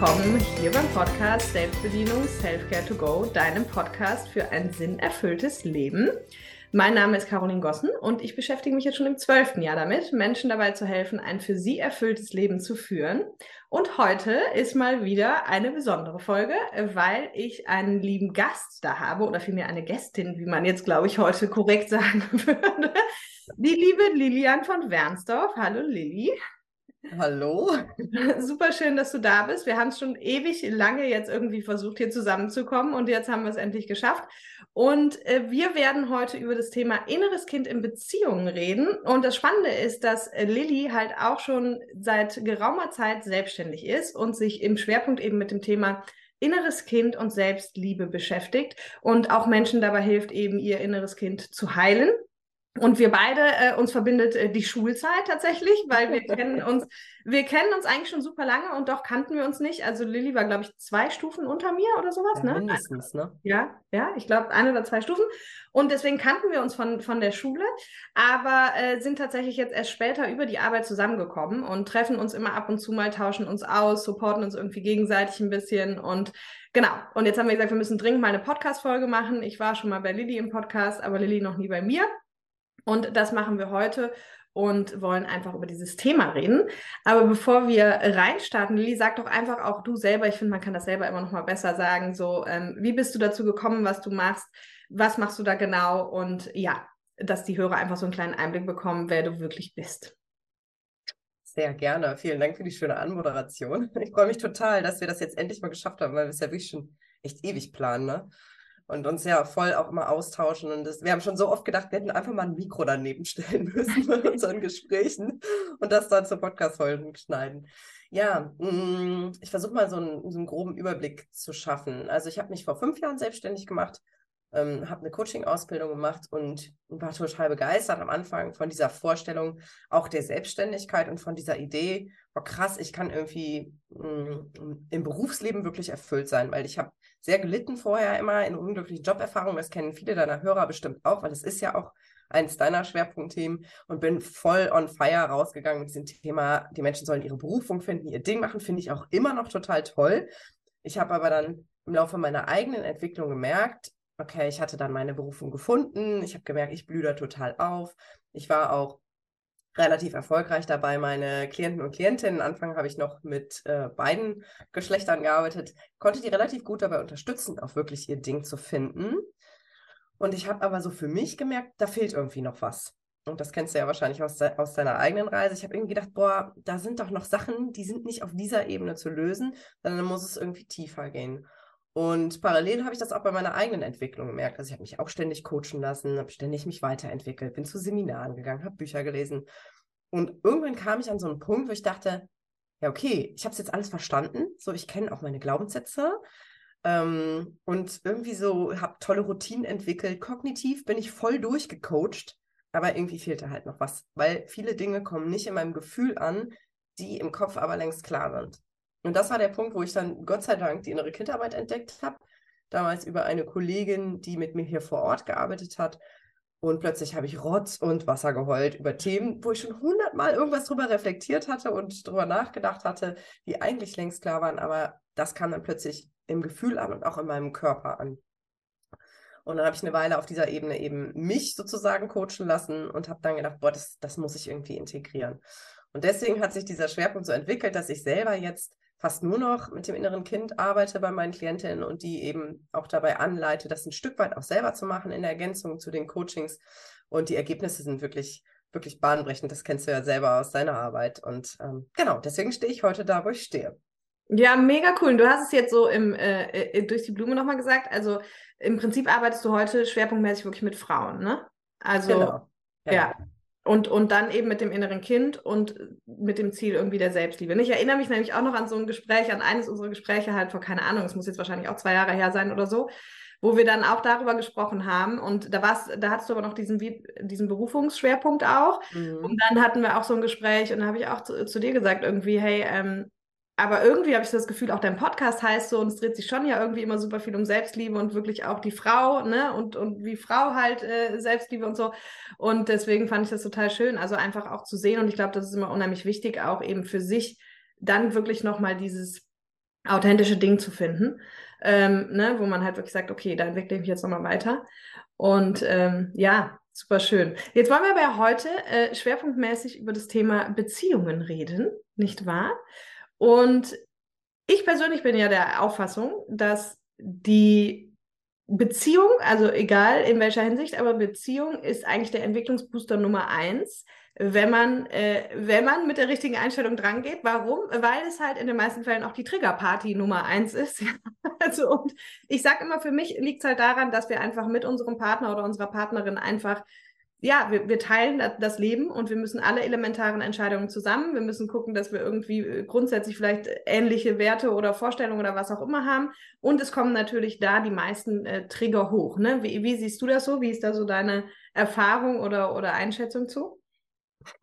willkommen hier beim Podcast Selbstbedienung Selfcare to Go, deinem Podcast für ein sinnerfülltes Leben. Mein Name ist Caroline Gossen und ich beschäftige mich jetzt schon im zwölften Jahr damit, Menschen dabei zu helfen, ein für sie erfülltes Leben zu führen. Und heute ist mal wieder eine besondere Folge, weil ich einen lieben Gast da habe oder vielmehr eine Gästin, wie man jetzt, glaube ich, heute korrekt sagen würde. Die liebe Lilian von Wernsdorf. Hallo Lilly. Hallo. Super schön, dass du da bist. Wir haben es schon ewig lange jetzt irgendwie versucht, hier zusammenzukommen und jetzt haben wir es endlich geschafft. Und äh, wir werden heute über das Thema inneres Kind in Beziehungen reden. Und das Spannende ist, dass äh, Lilly halt auch schon seit geraumer Zeit selbstständig ist und sich im Schwerpunkt eben mit dem Thema inneres Kind und Selbstliebe beschäftigt und auch Menschen dabei hilft, eben ihr inneres Kind zu heilen und wir beide, äh, uns verbindet äh, die Schulzeit tatsächlich, weil wir kennen uns, wir kennen uns eigentlich schon super lange und doch kannten wir uns nicht. Also Lilly war, glaube ich, zwei Stufen unter mir oder sowas, ja, ne? Mindestens, ne? Ja, ja, ich glaube, ein oder zwei Stufen. Und deswegen kannten wir uns von, von der Schule, aber äh, sind tatsächlich jetzt erst später über die Arbeit zusammengekommen und treffen uns immer ab und zu mal, tauschen uns aus, supporten uns irgendwie gegenseitig ein bisschen und Genau. Und jetzt haben wir gesagt, wir müssen dringend mal eine Podcast-Folge machen. Ich war schon mal bei Lilly im Podcast, aber Lilly noch nie bei mir. Und das machen wir heute und wollen einfach über dieses Thema reden. Aber bevor wir reinstarten, Lili, sag doch einfach auch du selber, ich finde, man kann das selber immer noch mal besser sagen, so, ähm, wie bist du dazu gekommen, was du machst, was machst du da genau und ja, dass die Hörer einfach so einen kleinen Einblick bekommen, wer du wirklich bist. Sehr gerne. Vielen Dank für die schöne Anmoderation. Ich freue mich total, dass wir das jetzt endlich mal geschafft haben, weil wir es ja wirklich schon echt ewig planen. Ne? Und uns ja voll auch immer austauschen. Und das, wir haben schon so oft gedacht, wir hätten einfach mal ein Mikro daneben stellen müssen bei unseren Gesprächen und das dann zur Podcast-Folgen schneiden. Ja, mm, ich versuche mal so einen, so einen, groben Überblick zu schaffen. Also ich habe mich vor fünf Jahren selbstständig gemacht, ähm, habe eine Coaching-Ausbildung gemacht und war total begeistert am Anfang von dieser Vorstellung auch der Selbstständigkeit und von dieser Idee, oh krass, ich kann irgendwie mh, mm, im Berufsleben wirklich erfüllt sein, weil ich habe sehr gelitten vorher immer in unglücklichen Joberfahrungen. Das kennen viele deiner Hörer bestimmt auch, weil es ist ja auch eines deiner Schwerpunktthemen und bin voll on fire rausgegangen mit diesem Thema, die Menschen sollen ihre Berufung finden, ihr Ding machen, finde ich auch immer noch total toll. Ich habe aber dann im Laufe meiner eigenen Entwicklung gemerkt, okay, ich hatte dann meine Berufung gefunden, ich habe gemerkt, ich blühe da total auf. Ich war auch relativ erfolgreich dabei, meine Klienten und Klientinnen. Anfang habe ich noch mit äh, beiden Geschlechtern gearbeitet, konnte die relativ gut dabei unterstützen, auch wirklich ihr Ding zu finden. Und ich habe aber so für mich gemerkt, da fehlt irgendwie noch was. Und das kennst du ja wahrscheinlich aus, de aus deiner eigenen Reise. Ich habe irgendwie gedacht, boah, da sind doch noch Sachen, die sind nicht auf dieser Ebene zu lösen, sondern muss es irgendwie tiefer gehen. Und parallel habe ich das auch bei meiner eigenen Entwicklung gemerkt. Also ich habe mich auch ständig coachen lassen, habe ständig mich weiterentwickelt, bin zu Seminaren gegangen, habe Bücher gelesen. Und irgendwann kam ich an so einen Punkt, wo ich dachte, ja, okay, ich habe es jetzt alles verstanden. So, ich kenne auch meine Glaubenssätze. Ähm, und irgendwie so habe tolle Routinen entwickelt. Kognitiv bin ich voll durchgecoacht, aber irgendwie fehlte halt noch was, weil viele Dinge kommen nicht in meinem Gefühl an, die im Kopf aber längst klar sind. Und das war der Punkt, wo ich dann Gott sei Dank die innere Kindarbeit entdeckt habe. Damals über eine Kollegin, die mit mir hier vor Ort gearbeitet hat. Und plötzlich habe ich Rotz und Wasser geheult über Themen, wo ich schon hundertmal irgendwas drüber reflektiert hatte und drüber nachgedacht hatte, die eigentlich längst klar waren. Aber das kam dann plötzlich im Gefühl an und auch in meinem Körper an. Und dann habe ich eine Weile auf dieser Ebene eben mich sozusagen coachen lassen und habe dann gedacht, boah, das, das muss ich irgendwie integrieren. Und deswegen hat sich dieser Schwerpunkt so entwickelt, dass ich selber jetzt fast nur noch mit dem inneren Kind arbeite bei meinen Klientinnen und die eben auch dabei anleite, das ein Stück weit auch selber zu machen in Ergänzung zu den Coachings. Und die Ergebnisse sind wirklich, wirklich bahnbrechend. Das kennst du ja selber aus deiner Arbeit. Und ähm, genau, deswegen stehe ich heute da, wo ich stehe. Ja, mega cool. Du hast es jetzt so im, äh, äh durch die Blume nochmal gesagt. Also im Prinzip arbeitest du heute schwerpunktmäßig wirklich mit Frauen, ne? Also genau. ja. ja. Und, und dann eben mit dem inneren Kind und mit dem Ziel irgendwie der Selbstliebe. Ich erinnere mich nämlich auch noch an so ein Gespräch, an eines unserer Gespräche halt vor, keine Ahnung, es muss jetzt wahrscheinlich auch zwei Jahre her sein oder so, wo wir dann auch darüber gesprochen haben. Und da war's, da hattest du aber noch diesen, diesen Berufungsschwerpunkt auch. Mhm. Und dann hatten wir auch so ein Gespräch und da habe ich auch zu, zu, dir gesagt, irgendwie, hey, ähm, aber irgendwie habe ich das Gefühl, auch dein Podcast heißt so, und es dreht sich schon ja irgendwie immer super viel um Selbstliebe und wirklich auch die Frau, ne? Und, und wie Frau halt äh, Selbstliebe und so. Und deswegen fand ich das total schön, also einfach auch zu sehen. Und ich glaube, das ist immer unheimlich wichtig, auch eben für sich dann wirklich nochmal dieses authentische Ding zu finden, ähm, ne, wo man halt wirklich sagt, okay, da entwickle ich mich jetzt nochmal weiter. Und ähm, ja, super schön. Jetzt wollen wir aber ja heute äh, schwerpunktmäßig über das Thema Beziehungen reden, nicht wahr? Und ich persönlich bin ja der Auffassung, dass die Beziehung, also egal in welcher Hinsicht, aber Beziehung ist eigentlich der Entwicklungsbooster Nummer eins, wenn man, äh, wenn man mit der richtigen Einstellung drangeht. Warum? Weil es halt in den meisten Fällen auch die Triggerparty Nummer eins ist. also und ich sage immer, für mich liegt es halt daran, dass wir einfach mit unserem Partner oder unserer Partnerin einfach ja, wir, wir teilen das Leben und wir müssen alle elementaren Entscheidungen zusammen. Wir müssen gucken, dass wir irgendwie äh, grundsätzlich vielleicht ähnliche Werte oder Vorstellungen oder was auch immer haben. Und es kommen natürlich da die meisten äh, Trigger hoch. Ne? Wie, wie siehst du das so? Wie ist da so deine Erfahrung oder, oder Einschätzung zu?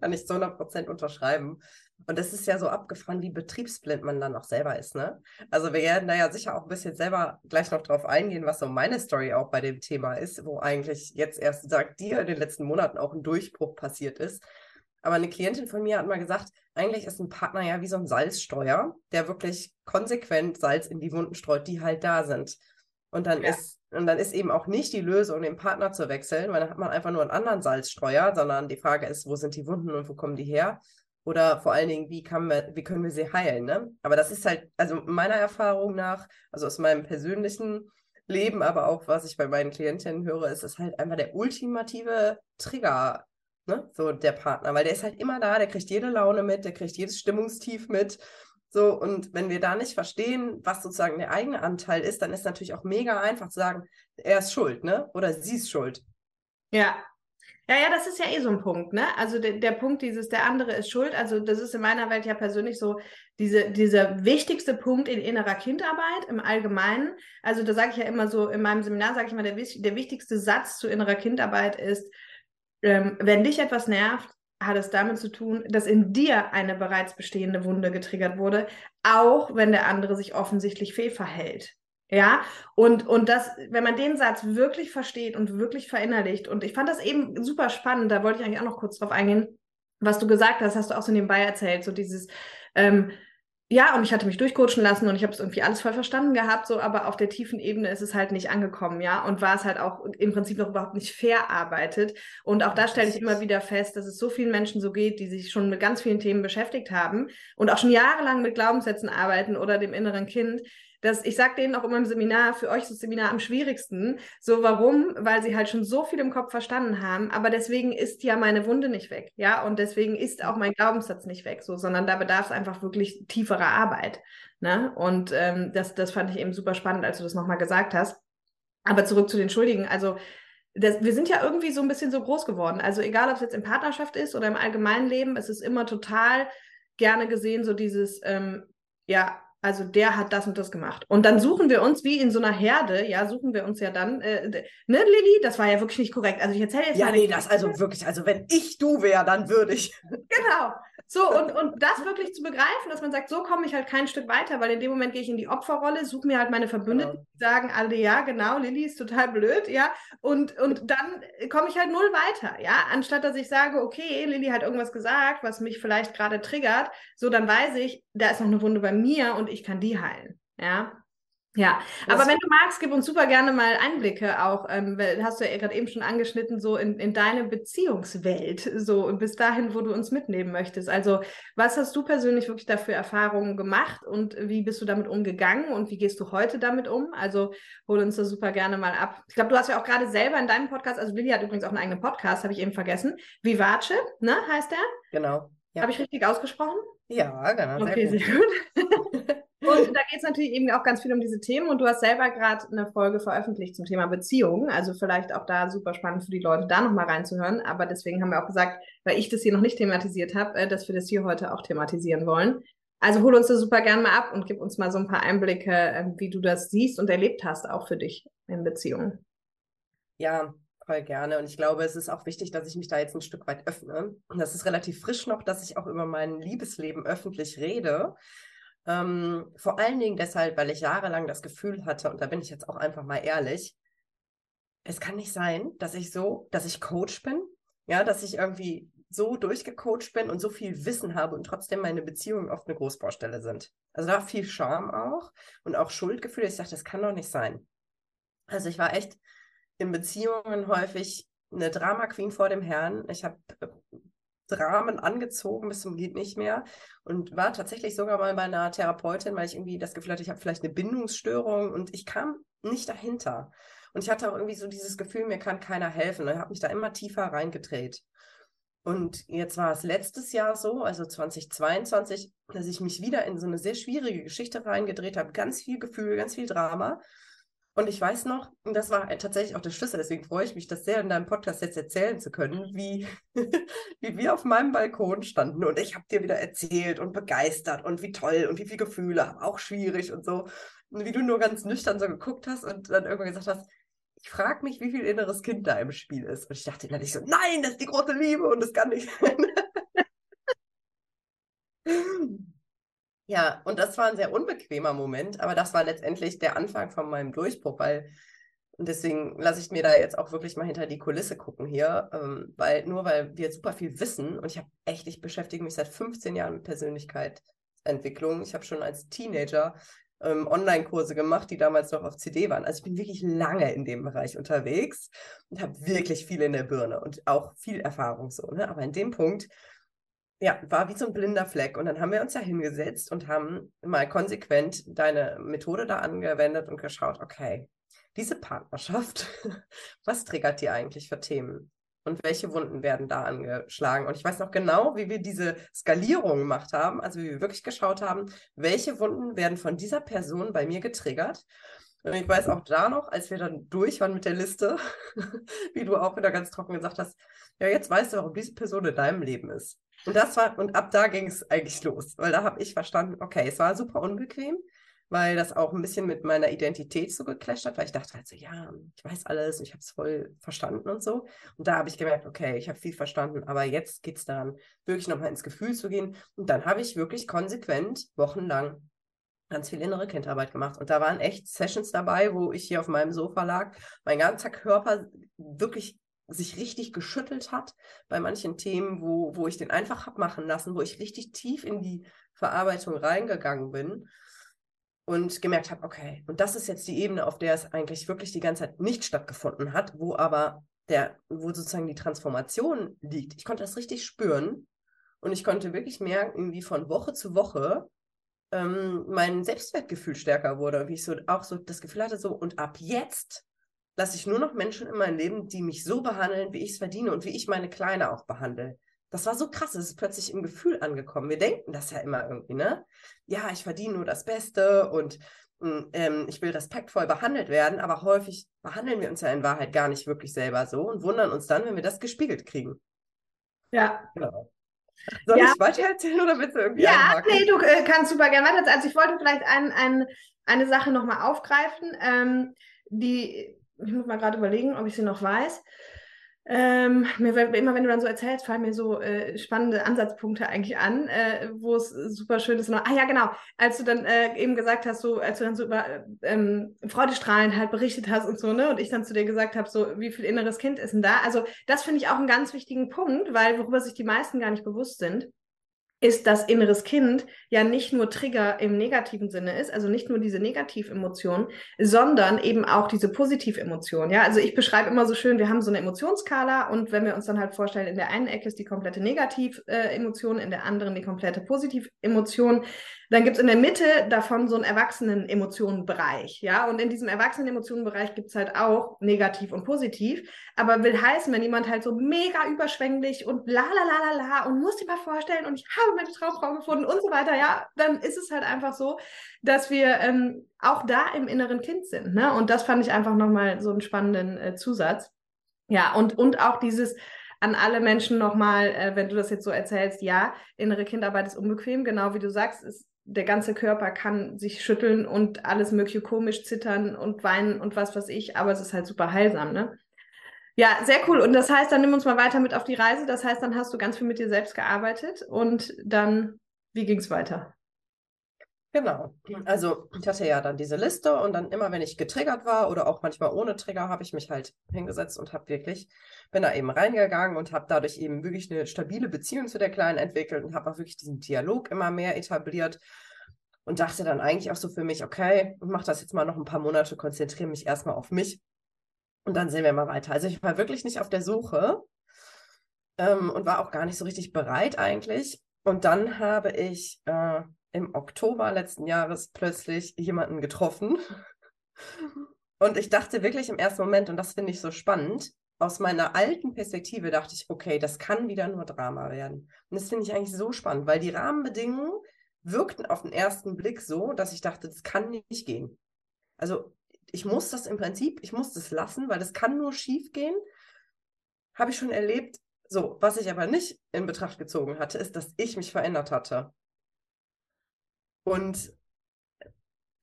Kann ich zu 100% unterschreiben. Und das ist ja so abgefahren, wie betriebsblind man dann auch selber ist, ne? Also wir werden da ja sicher auch ein bisschen selber gleich noch drauf eingehen, was so meine Story auch bei dem Thema ist, wo eigentlich jetzt erst sagt dir in den letzten Monaten auch ein Durchbruch passiert ist. Aber eine Klientin von mir hat mal gesagt, eigentlich ist ein Partner ja wie so ein Salzstreuer, der wirklich konsequent Salz in die Wunden streut, die halt da sind. Und dann ja. ist und dann ist eben auch nicht die Lösung, den Partner zu wechseln, weil dann hat man einfach nur einen anderen Salzstreuer, sondern die Frage ist, wo sind die Wunden und wo kommen die her? Oder vor allen Dingen, wie, kann wir, wie können wir sie heilen? Ne? Aber das ist halt, also meiner Erfahrung nach, also aus meinem persönlichen Leben, aber auch was ich bei meinen Klientinnen höre, ist es halt einfach der ultimative Trigger, ne? so der Partner, weil der ist halt immer da, der kriegt jede Laune mit, der kriegt jedes Stimmungstief mit. So, und wenn wir da nicht verstehen, was sozusagen der eigene Anteil ist, dann ist natürlich auch mega einfach zu sagen, er ist schuld, ne? Oder sie ist schuld. Ja, ja, ja, das ist ja eh so ein Punkt, ne? Also der, der Punkt dieses, der andere ist schuld. Also das ist in meiner Welt ja persönlich so diese, dieser wichtigste Punkt in innerer Kindarbeit im Allgemeinen. Also da sage ich ja immer so, in meinem Seminar sage ich immer, der, der wichtigste Satz zu innerer Kindarbeit ist, ähm, wenn dich etwas nervt, hat es damit zu tun, dass in dir eine bereits bestehende Wunde getriggert wurde, auch wenn der andere sich offensichtlich fehlverhält. Ja, und, und das, wenn man den Satz wirklich versteht und wirklich verinnerlicht, und ich fand das eben super spannend, da wollte ich eigentlich auch noch kurz drauf eingehen, was du gesagt hast, hast du auch so nebenbei erzählt, so dieses, ähm, ja, und ich hatte mich durchcoachen lassen und ich habe es irgendwie alles voll verstanden gehabt, so, aber auf der tiefen Ebene ist es halt nicht angekommen, ja, und war es halt auch im Prinzip noch überhaupt nicht verarbeitet. Und auch da stelle ich immer wieder fest, dass es so vielen Menschen so geht, die sich schon mit ganz vielen Themen beschäftigt haben und auch schon jahrelang mit Glaubenssätzen arbeiten oder dem inneren Kind, das, ich sage denen auch immer im Seminar, für euch ist das Seminar am schwierigsten. So, warum? Weil sie halt schon so viel im Kopf verstanden haben, aber deswegen ist ja meine Wunde nicht weg, ja, und deswegen ist auch mein Glaubenssatz nicht weg, so, sondern da bedarf es einfach wirklich tieferer Arbeit. Ne? Und ähm, das, das fand ich eben super spannend, als du das nochmal gesagt hast. Aber zurück zu den Schuldigen, also das, wir sind ja irgendwie so ein bisschen so groß geworden. Also egal, ob es jetzt in Partnerschaft ist oder im allgemeinen Leben, es ist immer total gerne gesehen, so dieses, ähm, ja, also der hat das und das gemacht. Und dann suchen wir uns, wie in so einer Herde, ja, suchen wir uns ja dann, äh, ne, Lilly, das war ja wirklich nicht korrekt. Also ich erzähle jetzt Ja, nee, das also wirklich, also wenn ich du wäre, dann würde ich. Genau. So, und, und das wirklich zu begreifen, dass man sagt, so komme ich halt kein Stück weiter, weil in dem Moment gehe ich in die Opferrolle, suche mir halt meine Verbündeten, genau. die sagen alle, ja, genau, Lilly ist total blöd, ja, und, und dann komme ich halt null weiter, ja, anstatt dass ich sage, okay, Lilly hat irgendwas gesagt, was mich vielleicht gerade triggert, so, dann weiß ich, da ist noch eine Wunde bei mir und ich kann die heilen, ja. Ja, das aber wenn du magst, gib uns super gerne mal Einblicke auch, ähm, hast du ja gerade eben schon angeschnitten, so in, in deine Beziehungswelt, so bis dahin, wo du uns mitnehmen möchtest. Also, was hast du persönlich wirklich dafür Erfahrungen gemacht und wie bist du damit umgegangen und wie gehst du heute damit um? Also, hol uns da super gerne mal ab. Ich glaube, du hast ja auch gerade selber in deinem Podcast, also Lilly hat übrigens auch einen eigenen Podcast, habe ich eben vergessen. Vivace, ne, heißt der? Genau. Ja. Habe ich richtig ausgesprochen? Ja, genau. Okay, sehr gut. Sehr gut. Und da geht es natürlich eben auch ganz viel um diese Themen. Und du hast selber gerade eine Folge veröffentlicht zum Thema Beziehungen. Also vielleicht auch da super spannend für die Leute, da nochmal reinzuhören. Aber deswegen haben wir auch gesagt, weil ich das hier noch nicht thematisiert habe, äh, dass wir das hier heute auch thematisieren wollen. Also hol uns das super gern mal ab und gib uns mal so ein paar Einblicke, ähm, wie du das siehst und erlebt hast, auch für dich in Beziehungen. Ja, voll gerne. Und ich glaube, es ist auch wichtig, dass ich mich da jetzt ein Stück weit öffne. Und das ist relativ frisch noch, dass ich auch über mein Liebesleben öffentlich rede. Ähm, vor allen Dingen deshalb, weil ich jahrelang das Gefühl hatte, und da bin ich jetzt auch einfach mal ehrlich, es kann nicht sein, dass ich so, dass ich Coach bin, ja, dass ich irgendwie so durchgecoacht bin und so viel Wissen habe und trotzdem meine Beziehungen oft eine Großbaustelle sind. Also da war viel Scham auch und auch Schuldgefühle. Ich dachte, das kann doch nicht sein. Also ich war echt in Beziehungen häufig eine Drama Queen vor dem Herrn. Ich habe äh, Dramen angezogen bis zum geht nicht mehr und war tatsächlich sogar mal bei einer Therapeutin, weil ich irgendwie das Gefühl hatte, ich habe vielleicht eine Bindungsstörung und ich kam nicht dahinter. Und ich hatte auch irgendwie so dieses Gefühl, mir kann keiner helfen. Ich habe mich da immer tiefer reingedreht. Und jetzt war es letztes Jahr so, also 2022, dass ich mich wieder in so eine sehr schwierige Geschichte reingedreht habe. Ganz viel Gefühl, ganz viel Drama. Und ich weiß noch, und das war tatsächlich auch der Schlüssel, deswegen freue ich mich, das sehr in deinem Podcast jetzt erzählen zu können, wie, wie wir auf meinem Balkon standen und ich habe dir wieder erzählt und begeistert und wie toll und wie viele Gefühle, auch schwierig und so. Und wie du nur ganz nüchtern so geguckt hast und dann irgendwann gesagt hast, ich frage mich, wie viel inneres Kind da im Spiel ist. Und ich dachte innerlich so, nein, das ist die große Liebe und das kann nicht sein. Ja, und das war ein sehr unbequemer Moment, aber das war letztendlich der Anfang von meinem Durchbruch, weil und deswegen lasse ich mir da jetzt auch wirklich mal hinter die Kulisse gucken hier, ähm, weil nur weil wir super viel wissen und ich habe echt, ich beschäftige mich seit 15 Jahren mit Persönlichkeitsentwicklung. Ich habe schon als Teenager ähm, Online-Kurse gemacht, die damals noch auf CD waren. Also ich bin wirklich lange in dem Bereich unterwegs und habe wirklich viel in der Birne und auch viel Erfahrung so. Ne? Aber in dem Punkt ja, war wie so ein blinder Fleck. Und dann haben wir uns ja hingesetzt und haben mal konsequent deine Methode da angewendet und geschaut, okay, diese Partnerschaft, was triggert die eigentlich für Themen? Und welche Wunden werden da angeschlagen? Und ich weiß noch genau, wie wir diese Skalierung gemacht haben, also wie wir wirklich geschaut haben, welche Wunden werden von dieser Person bei mir getriggert. Und ich weiß auch da noch, als wir dann durch waren mit der Liste, wie du auch wieder ganz trocken gesagt hast, ja, jetzt weißt du, warum diese Person in deinem Leben ist. Und das war, und ab da ging es eigentlich los, weil da habe ich verstanden, okay, es war super unbequem, weil das auch ein bisschen mit meiner Identität so geclasht hat, weil ich dachte halt so, ja, ich weiß alles, ich habe es voll verstanden und so. Und da habe ich gemerkt, okay, ich habe viel verstanden, aber jetzt geht es daran, wirklich nochmal ins Gefühl zu gehen. Und dann habe ich wirklich konsequent wochenlang ganz viel innere Kindarbeit gemacht. Und da waren echt Sessions dabei, wo ich hier auf meinem Sofa lag, mein ganzer Körper wirklich sich richtig geschüttelt hat bei manchen Themen, wo, wo ich den einfach habe machen lassen, wo ich richtig tief in die Verarbeitung reingegangen bin und gemerkt habe, okay, und das ist jetzt die Ebene, auf der es eigentlich wirklich die ganze Zeit nicht stattgefunden hat, wo aber der, wo sozusagen die Transformation liegt. Ich konnte das richtig spüren und ich konnte wirklich merken, wie von Woche zu Woche ähm, mein Selbstwertgefühl stärker wurde, wie ich so auch so das Gefühl hatte, so und ab jetzt lasse ich nur noch Menschen in mein Leben, die mich so behandeln, wie ich es verdiene und wie ich meine Kleine auch behandle. Das war so krass, es ist plötzlich im Gefühl angekommen. Wir denken das ja immer irgendwie, ne? Ja, ich verdiene nur das Beste und hm, ähm, ich will respektvoll behandelt werden, aber häufig behandeln wir uns ja in Wahrheit gar nicht wirklich selber so und wundern uns dann, wenn wir das gespiegelt kriegen. Ja. Genau. Soll ja. ich weiter erzählen oder willst du irgendwie Ja, einhaken? nee, du äh, kannst super gerne weiter. Also ich wollte vielleicht ein, ein, eine Sache nochmal aufgreifen, ähm, die ich muss mal gerade überlegen, ob ich sie noch weiß. Ähm, mir, immer wenn du dann so erzählst, fallen mir so äh, spannende Ansatzpunkte eigentlich an, äh, wo es super schön ist. Ah ja, genau, als du dann äh, eben gesagt hast, so als du dann so über ähm, Freudestrahlen halt berichtet hast und so, ne, und ich dann zu dir gesagt habe, so wie viel inneres Kind ist denn da? Also das finde ich auch einen ganz wichtigen Punkt, weil worüber sich die meisten gar nicht bewusst sind ist, dass inneres Kind ja nicht nur Trigger im negativen Sinne ist, also nicht nur diese Negativemotionen, sondern eben auch diese Positivemotionen. Ja, also ich beschreibe immer so schön, wir haben so eine Emotionsskala und wenn wir uns dann halt vorstellen, in der einen Ecke ist die komplette Negativemotion, in der anderen die komplette Positivemotion, dann gibt es in der Mitte davon so einen Erwachsenen-Emotionenbereich. Ja, und in diesem Erwachsenen-Emotionenbereich gibt es halt auch negativ und positiv. Aber will heißen, wenn jemand halt so mega überschwänglich und la la la la la und muss dir mal vorstellen und ich habe meine Traumfrau gefunden und so weiter, ja, dann ist es halt einfach so, dass wir ähm, auch da im inneren Kind sind. Ne? Und das fand ich einfach nochmal so einen spannenden äh, Zusatz. Ja, und, und auch dieses, an alle Menschen nochmal, äh, wenn du das jetzt so erzählst, ja, innere Kindarbeit ist unbequem, genau wie du sagst, ist der ganze Körper kann sich schütteln und alles mögliche komisch zittern und weinen und was weiß ich, aber es ist halt super heilsam, ne? Ja, sehr cool. Und das heißt, dann nimm uns mal weiter mit auf die Reise. Das heißt, dann hast du ganz viel mit dir selbst gearbeitet und dann, wie ging es weiter? Genau. Also ich hatte ja dann diese Liste und dann immer, wenn ich getriggert war oder auch manchmal ohne Trigger, habe ich mich halt hingesetzt und habe wirklich, bin da eben reingegangen und habe dadurch eben wirklich eine stabile Beziehung zu der Kleinen entwickelt und habe auch wirklich diesen Dialog immer mehr etabliert und dachte dann eigentlich auch so für mich, okay, ich mache das jetzt mal noch ein paar Monate, konzentriere mich erstmal auf mich und dann sehen wir mal weiter. Also ich war wirklich nicht auf der Suche ähm, und war auch gar nicht so richtig bereit eigentlich. Und dann habe ich äh, im Oktober letzten Jahres plötzlich jemanden getroffen. Und ich dachte wirklich im ersten Moment, und das finde ich so spannend, aus meiner alten Perspektive dachte ich, okay, das kann wieder nur Drama werden. Und das finde ich eigentlich so spannend, weil die Rahmenbedingungen wirkten auf den ersten Blick so, dass ich dachte, das kann nicht gehen. Also ich muss das im Prinzip, ich muss das lassen, weil das kann nur schief gehen. Habe ich schon erlebt. So, was ich aber nicht in Betracht gezogen hatte, ist, dass ich mich verändert hatte. Und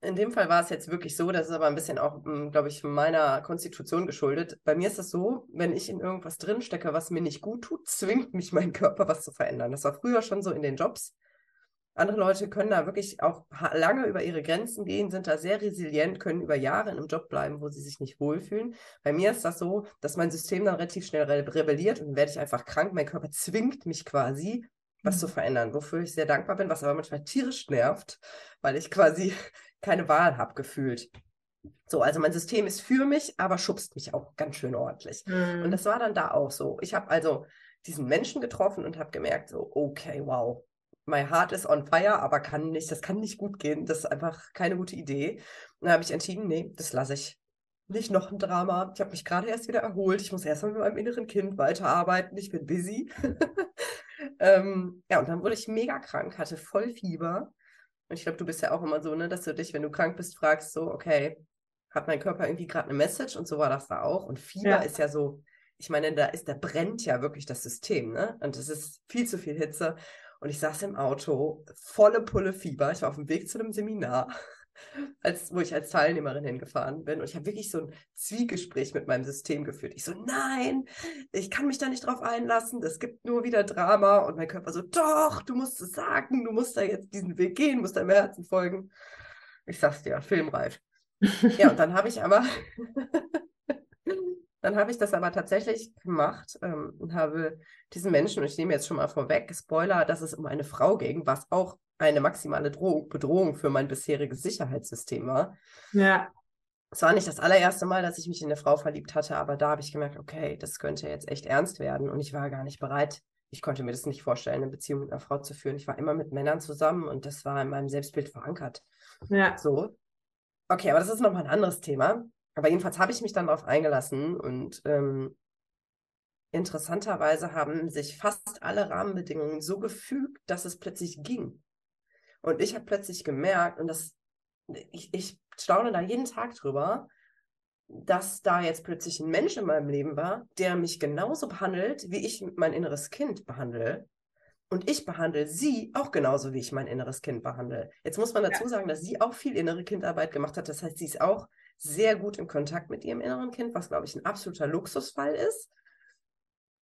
in dem Fall war es jetzt wirklich so, das ist aber ein bisschen auch, hm, glaube ich, meiner Konstitution geschuldet. Bei mir ist es so, wenn ich in irgendwas drinstecke, was mir nicht gut tut, zwingt mich mein Körper, was zu verändern. Das war früher schon so in den Jobs. Andere Leute können da wirklich auch lange über ihre Grenzen gehen, sind da sehr resilient, können über Jahre in einem Job bleiben, wo sie sich nicht wohlfühlen. Bei mir ist das so, dass mein System dann relativ schnell rebelliert und werde ich einfach krank. Mein Körper zwingt mich quasi, was mhm. zu verändern, wofür ich sehr dankbar bin, was aber manchmal tierisch nervt, weil ich quasi keine Wahl habe gefühlt. So, also mein System ist für mich, aber schubst mich auch ganz schön ordentlich. Mhm. Und das war dann da auch so. Ich habe also diesen Menschen getroffen und habe gemerkt, so, okay, wow, my heart is on fire, aber kann nicht, das kann nicht gut gehen. Das ist einfach keine gute Idee. Und dann habe ich entschieden, nee, das lasse ich. Nicht noch ein Drama. Ich habe mich gerade erst wieder erholt. Ich muss erst mal mit meinem inneren Kind weiterarbeiten. Ich bin busy. ähm, ja, und dann wurde ich mega krank, hatte voll Fieber. Und ich glaube, du bist ja auch immer so, ne, dass du dich, wenn du krank bist, fragst, so, okay, hat mein Körper irgendwie gerade eine Message? Und so war das da auch. Und Fieber ja. ist ja so, ich meine, da ist, da brennt ja wirklich das System, ne? Und es ist viel zu viel Hitze. Und ich saß im Auto, volle Pulle Fieber. Ich war auf dem Weg zu einem Seminar, als, wo ich als Teilnehmerin hingefahren bin. Und ich habe wirklich so ein Zwiegespräch mit meinem System geführt. Ich so, nein, ich kann mich da nicht drauf einlassen. Das gibt nur wieder Drama. Und mein Körper so, doch, du musst es sagen. Du musst da jetzt diesen Weg gehen, musst deinem Herzen folgen. Ich sag's dir, filmreif. ja, und dann habe ich aber Dann habe ich das aber tatsächlich gemacht ähm, und habe diesen Menschen, und ich nehme jetzt schon mal vorweg, Spoiler, dass es um eine Frau ging, was auch eine maximale Drohung, Bedrohung für mein bisheriges Sicherheitssystem war. Ja. Es war nicht das allererste Mal, dass ich mich in eine Frau verliebt hatte, aber da habe ich gemerkt, okay, das könnte jetzt echt ernst werden und ich war gar nicht bereit. Ich konnte mir das nicht vorstellen, eine Beziehung mit einer Frau zu führen. Ich war immer mit Männern zusammen und das war in meinem Selbstbild verankert. Ja. So. Okay, aber das ist nochmal ein anderes Thema. Aber jedenfalls habe ich mich dann darauf eingelassen und ähm, interessanterweise haben sich fast alle Rahmenbedingungen so gefügt, dass es plötzlich ging. Und ich habe plötzlich gemerkt, und das, ich, ich staune da jeden Tag drüber, dass da jetzt plötzlich ein Mensch in meinem Leben war, der mich genauso behandelt, wie ich mein inneres Kind behandle. Und ich behandle sie auch genauso, wie ich mein inneres Kind behandle. Jetzt muss man dazu sagen, dass sie auch viel innere Kindarbeit gemacht hat. Das heißt, sie ist auch sehr gut im Kontakt mit ihrem inneren Kind, was, glaube ich, ein absoluter Luxusfall ist.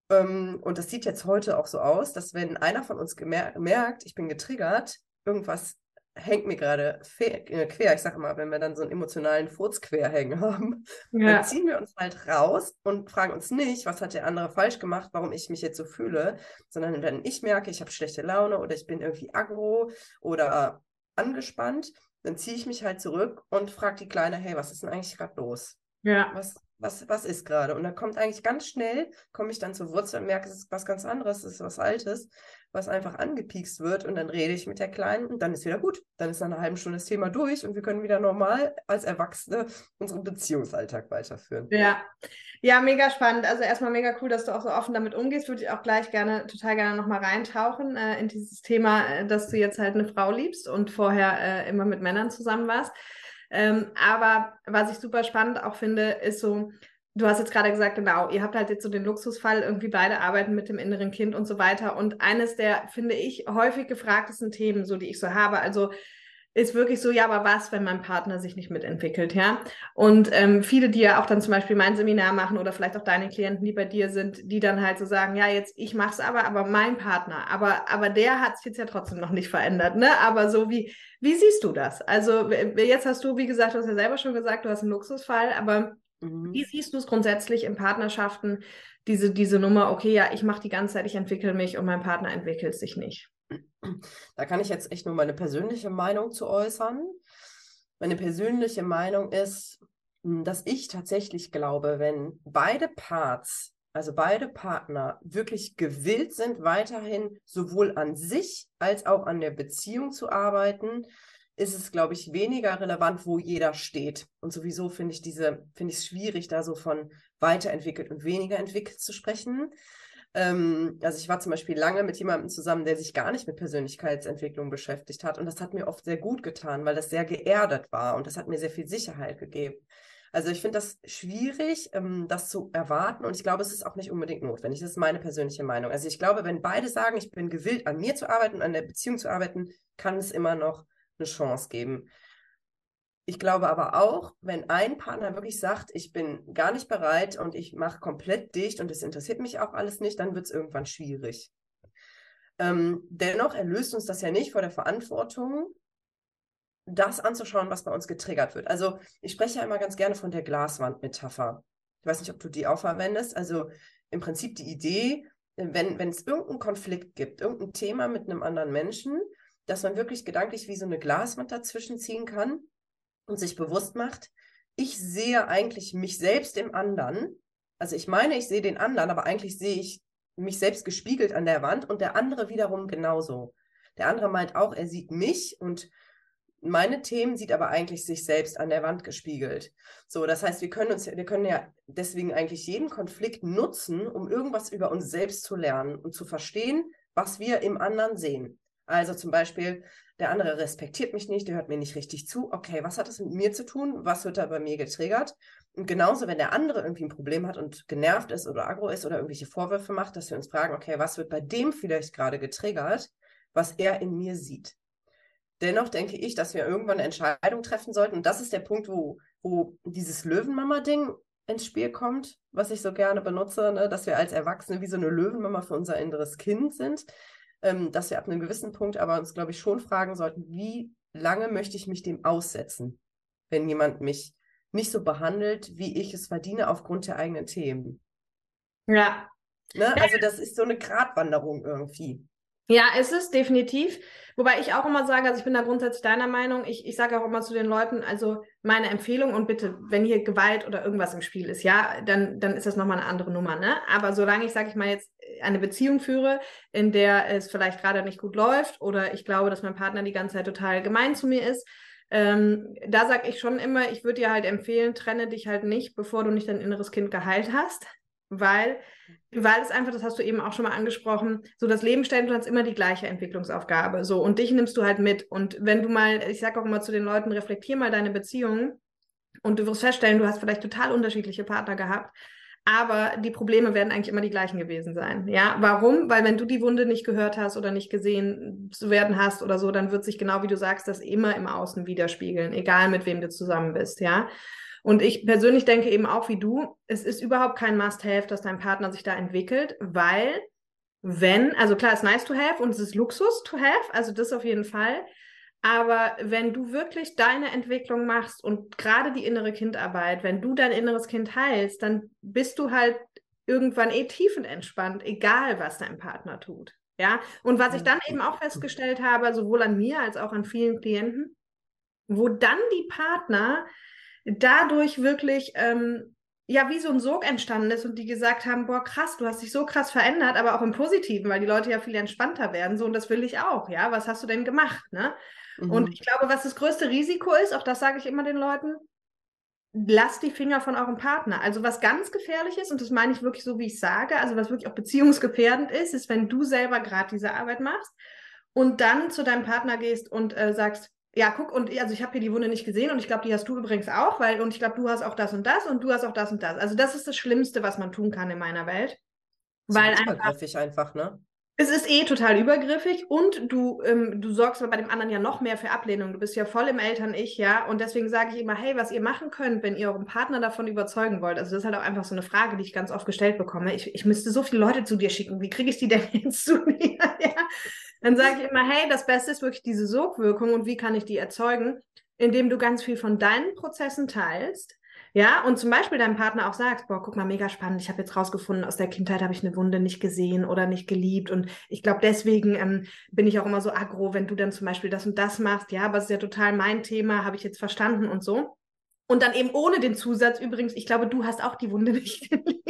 Ähm, und das sieht jetzt heute auch so aus, dass wenn einer von uns merkt, ich bin getriggert, irgendwas hängt mir gerade äh, quer. Ich sage mal, wenn wir dann so einen emotionalen Furz quer hängen haben, ja. dann ziehen wir uns halt raus und fragen uns nicht, was hat der andere falsch gemacht, warum ich mich jetzt so fühle, sondern wenn ich merke, ich habe schlechte Laune oder ich bin irgendwie aggro oder angespannt, dann ziehe ich mich halt zurück und frage die Kleine, hey, was ist denn eigentlich gerade los? Ja. Was, was, was ist gerade? Und dann kommt eigentlich ganz schnell, komme ich dann zur Wurzel und merke, es ist was ganz anderes, es ist was Altes, was einfach angepiekst wird und dann rede ich mit der Kleinen und dann ist wieder gut. Dann ist nach einer halben Stunde das Thema durch und wir können wieder normal als Erwachsene unseren Beziehungsalltag weiterführen. Ja, ja, mega spannend. Also erstmal mega cool, dass du auch so offen damit umgehst. Würde ich auch gleich gerne, total gerne nochmal reintauchen äh, in dieses Thema, äh, dass du jetzt halt eine Frau liebst und vorher äh, immer mit Männern zusammen warst. Ähm, aber was ich super spannend auch finde, ist so, du hast jetzt gerade gesagt, genau, ihr habt halt jetzt so den Luxusfall, irgendwie beide arbeiten mit dem inneren Kind und so weiter. Und eines der, finde ich, häufig gefragtesten Themen, so die ich so habe, also ist wirklich so, ja, aber was, wenn mein Partner sich nicht mitentwickelt, ja? Und ähm, viele, die ja auch dann zum Beispiel mein Seminar machen oder vielleicht auch deine Klienten, die bei dir sind, die dann halt so sagen, ja, jetzt ich mach's aber, aber mein Partner, aber aber der hat sich jetzt ja trotzdem noch nicht verändert, ne? Aber so wie wie siehst du das? Also jetzt hast du, wie gesagt, du hast ja selber schon gesagt, du hast einen Luxusfall, aber mhm. wie siehst du es grundsätzlich in Partnerschaften? Diese diese Nummer, okay, ja, ich mache die ganze Zeit, ich entwickle mich und mein Partner entwickelt sich nicht. Da kann ich jetzt echt nur meine persönliche Meinung zu äußern. Meine persönliche Meinung ist, hm, dass ich tatsächlich glaube, wenn beide Parts, also beide Partner, wirklich gewillt sind, weiterhin sowohl an sich als auch an der Beziehung zu arbeiten, ist es, glaube ich, weniger relevant, wo jeder steht. Und sowieso finde ich diese, finde ich es schwierig, da so von weiterentwickelt und weniger entwickelt zu sprechen. Ähm, also ich war zum Beispiel lange mit jemandem zusammen, der sich gar nicht mit Persönlichkeitsentwicklung beschäftigt hat. Und das hat mir oft sehr gut getan, weil das sehr geerdet war und das hat mir sehr viel Sicherheit gegeben. Also ich finde das schwierig, ähm, das zu erwarten und ich glaube, es ist auch nicht unbedingt notwendig. Das ist meine persönliche Meinung. Also ich glaube, wenn beide sagen, ich bin gewillt, an mir zu arbeiten, an der Beziehung zu arbeiten, kann es immer noch eine Chance geben. Ich glaube aber auch, wenn ein Partner wirklich sagt, ich bin gar nicht bereit und ich mache komplett dicht und es interessiert mich auch alles nicht, dann wird es irgendwann schwierig. Ähm, dennoch erlöst uns das ja nicht vor der Verantwortung, das anzuschauen, was bei uns getriggert wird. Also ich spreche ja immer ganz gerne von der Glaswand-Metapher. Ich weiß nicht, ob du die auch verwendest. Also im Prinzip die Idee, wenn, wenn es irgendeinen Konflikt gibt, irgendein Thema mit einem anderen Menschen, dass man wirklich gedanklich wie so eine Glaswand dazwischen ziehen kann und sich bewusst macht, ich sehe eigentlich mich selbst im anderen. Also ich meine, ich sehe den anderen, aber eigentlich sehe ich mich selbst gespiegelt an der Wand und der andere wiederum genauso. Der andere meint auch, er sieht mich und meine Themen sieht aber eigentlich sich selbst an der Wand gespiegelt. So, das heißt, wir können uns, wir können ja deswegen eigentlich jeden Konflikt nutzen, um irgendwas über uns selbst zu lernen und zu verstehen, was wir im anderen sehen. Also zum Beispiel, der andere respektiert mich nicht, der hört mir nicht richtig zu. Okay, was hat das mit mir zu tun? Was wird da bei mir getriggert? Und genauso, wenn der andere irgendwie ein Problem hat und genervt ist oder aggro ist oder irgendwelche Vorwürfe macht, dass wir uns fragen, okay, was wird bei dem vielleicht gerade getriggert, was er in mir sieht? Dennoch denke ich, dass wir irgendwann eine Entscheidung treffen sollten. Und das ist der Punkt, wo, wo dieses Löwenmama-Ding ins Spiel kommt, was ich so gerne benutze, ne? dass wir als Erwachsene wie so eine Löwenmama für unser inneres Kind sind ähm, dass wir ab einem gewissen Punkt aber uns, glaube ich, schon fragen sollten, wie lange möchte ich mich dem aussetzen, wenn jemand mich nicht so behandelt, wie ich es verdiene aufgrund der eigenen Themen. Ja. Ne? Also das ist so eine Gratwanderung irgendwie. Ja, es ist definitiv. Wobei ich auch immer sage, also ich bin da grundsätzlich deiner Meinung. Ich, ich sage auch immer zu den Leuten, also meine Empfehlung und bitte, wenn hier Gewalt oder irgendwas im Spiel ist, ja, dann, dann ist das nochmal eine andere Nummer, ne? Aber solange ich, sage ich mal, jetzt eine Beziehung führe, in der es vielleicht gerade nicht gut läuft oder ich glaube, dass mein Partner die ganze Zeit total gemein zu mir ist, ähm, da sage ich schon immer, ich würde dir halt empfehlen, trenne dich halt nicht, bevor du nicht dein inneres Kind geheilt hast weil, weil es einfach, das hast du eben auch schon mal angesprochen, so das Leben stellt uns immer die gleiche Entwicklungsaufgabe. So, und dich nimmst du halt mit. Und wenn du mal, ich sage auch immer zu den Leuten, reflektier mal deine Beziehungen und du wirst feststellen, du hast vielleicht total unterschiedliche Partner gehabt. Aber die Probleme werden eigentlich immer die gleichen gewesen sein. Ja, warum? Weil wenn du die Wunde nicht gehört hast oder nicht gesehen zu werden hast oder so, dann wird sich genau wie du sagst, das immer im Außen widerspiegeln, egal mit wem du zusammen bist. Ja. Und ich persönlich denke eben auch wie du, es ist überhaupt kein Must-Have, dass dein Partner sich da entwickelt, weil wenn, also klar, es ist nice to have und es ist Luxus to have, also das auf jeden Fall. Aber wenn du wirklich deine Entwicklung machst und gerade die innere Kindarbeit, wenn du dein inneres Kind heilst, dann bist du halt irgendwann eh tiefenentspannt, egal was dein Partner tut. Ja, und was ich dann eben auch festgestellt habe, sowohl an mir als auch an vielen Klienten, wo dann die Partner dadurch wirklich ähm, ja wie so ein Sog entstanden ist und die gesagt haben, boah, krass, du hast dich so krass verändert, aber auch im Positiven, weil die Leute ja viel entspannter werden. So, und das will ich auch, ja. Was hast du denn gemacht? Ne? Mhm. Und ich glaube, was das größte Risiko ist, auch das sage ich immer den Leuten, lasst die Finger von eurem Partner. Also was ganz gefährlich ist, und das meine ich wirklich so, wie ich sage, also was wirklich auch beziehungsgefährdend ist, ist, wenn du selber gerade diese Arbeit machst und dann zu deinem Partner gehst und äh, sagst, ja, guck, und also ich habe hier die Wunde nicht gesehen und ich glaube, die hast du übrigens auch, weil, und ich glaube, du hast auch das und das und du hast auch das und das. Also das ist das Schlimmste, was man tun kann in meiner Welt. Weil einfach, einfach, ne? Es ist eh total übergriffig und du, ähm, du sorgst bei dem anderen ja noch mehr für Ablehnung. Du bist ja voll im Eltern-Ich, ja. Und deswegen sage ich immer, hey, was ihr machen könnt, wenn ihr euren Partner davon überzeugen wollt. Also das ist halt auch einfach so eine Frage, die ich ganz oft gestellt bekomme. Ich, ich müsste so viele Leute zu dir schicken. Wie kriege ich die denn jetzt zu mir? ja? Dann sage ich immer, hey, das Beste ist wirklich diese Sogwirkung und wie kann ich die erzeugen? Indem du ganz viel von deinen Prozessen teilst ja, und zum Beispiel deinem Partner auch sagst, boah, guck mal, mega spannend, ich habe jetzt rausgefunden, aus der Kindheit habe ich eine Wunde nicht gesehen oder nicht geliebt. Und ich glaube, deswegen ähm, bin ich auch immer so aggro, wenn du dann zum Beispiel das und das machst. Ja, aber es ist ja total mein Thema, habe ich jetzt verstanden und so. Und dann eben ohne den Zusatz übrigens, ich glaube, du hast auch die Wunde nicht geliebt.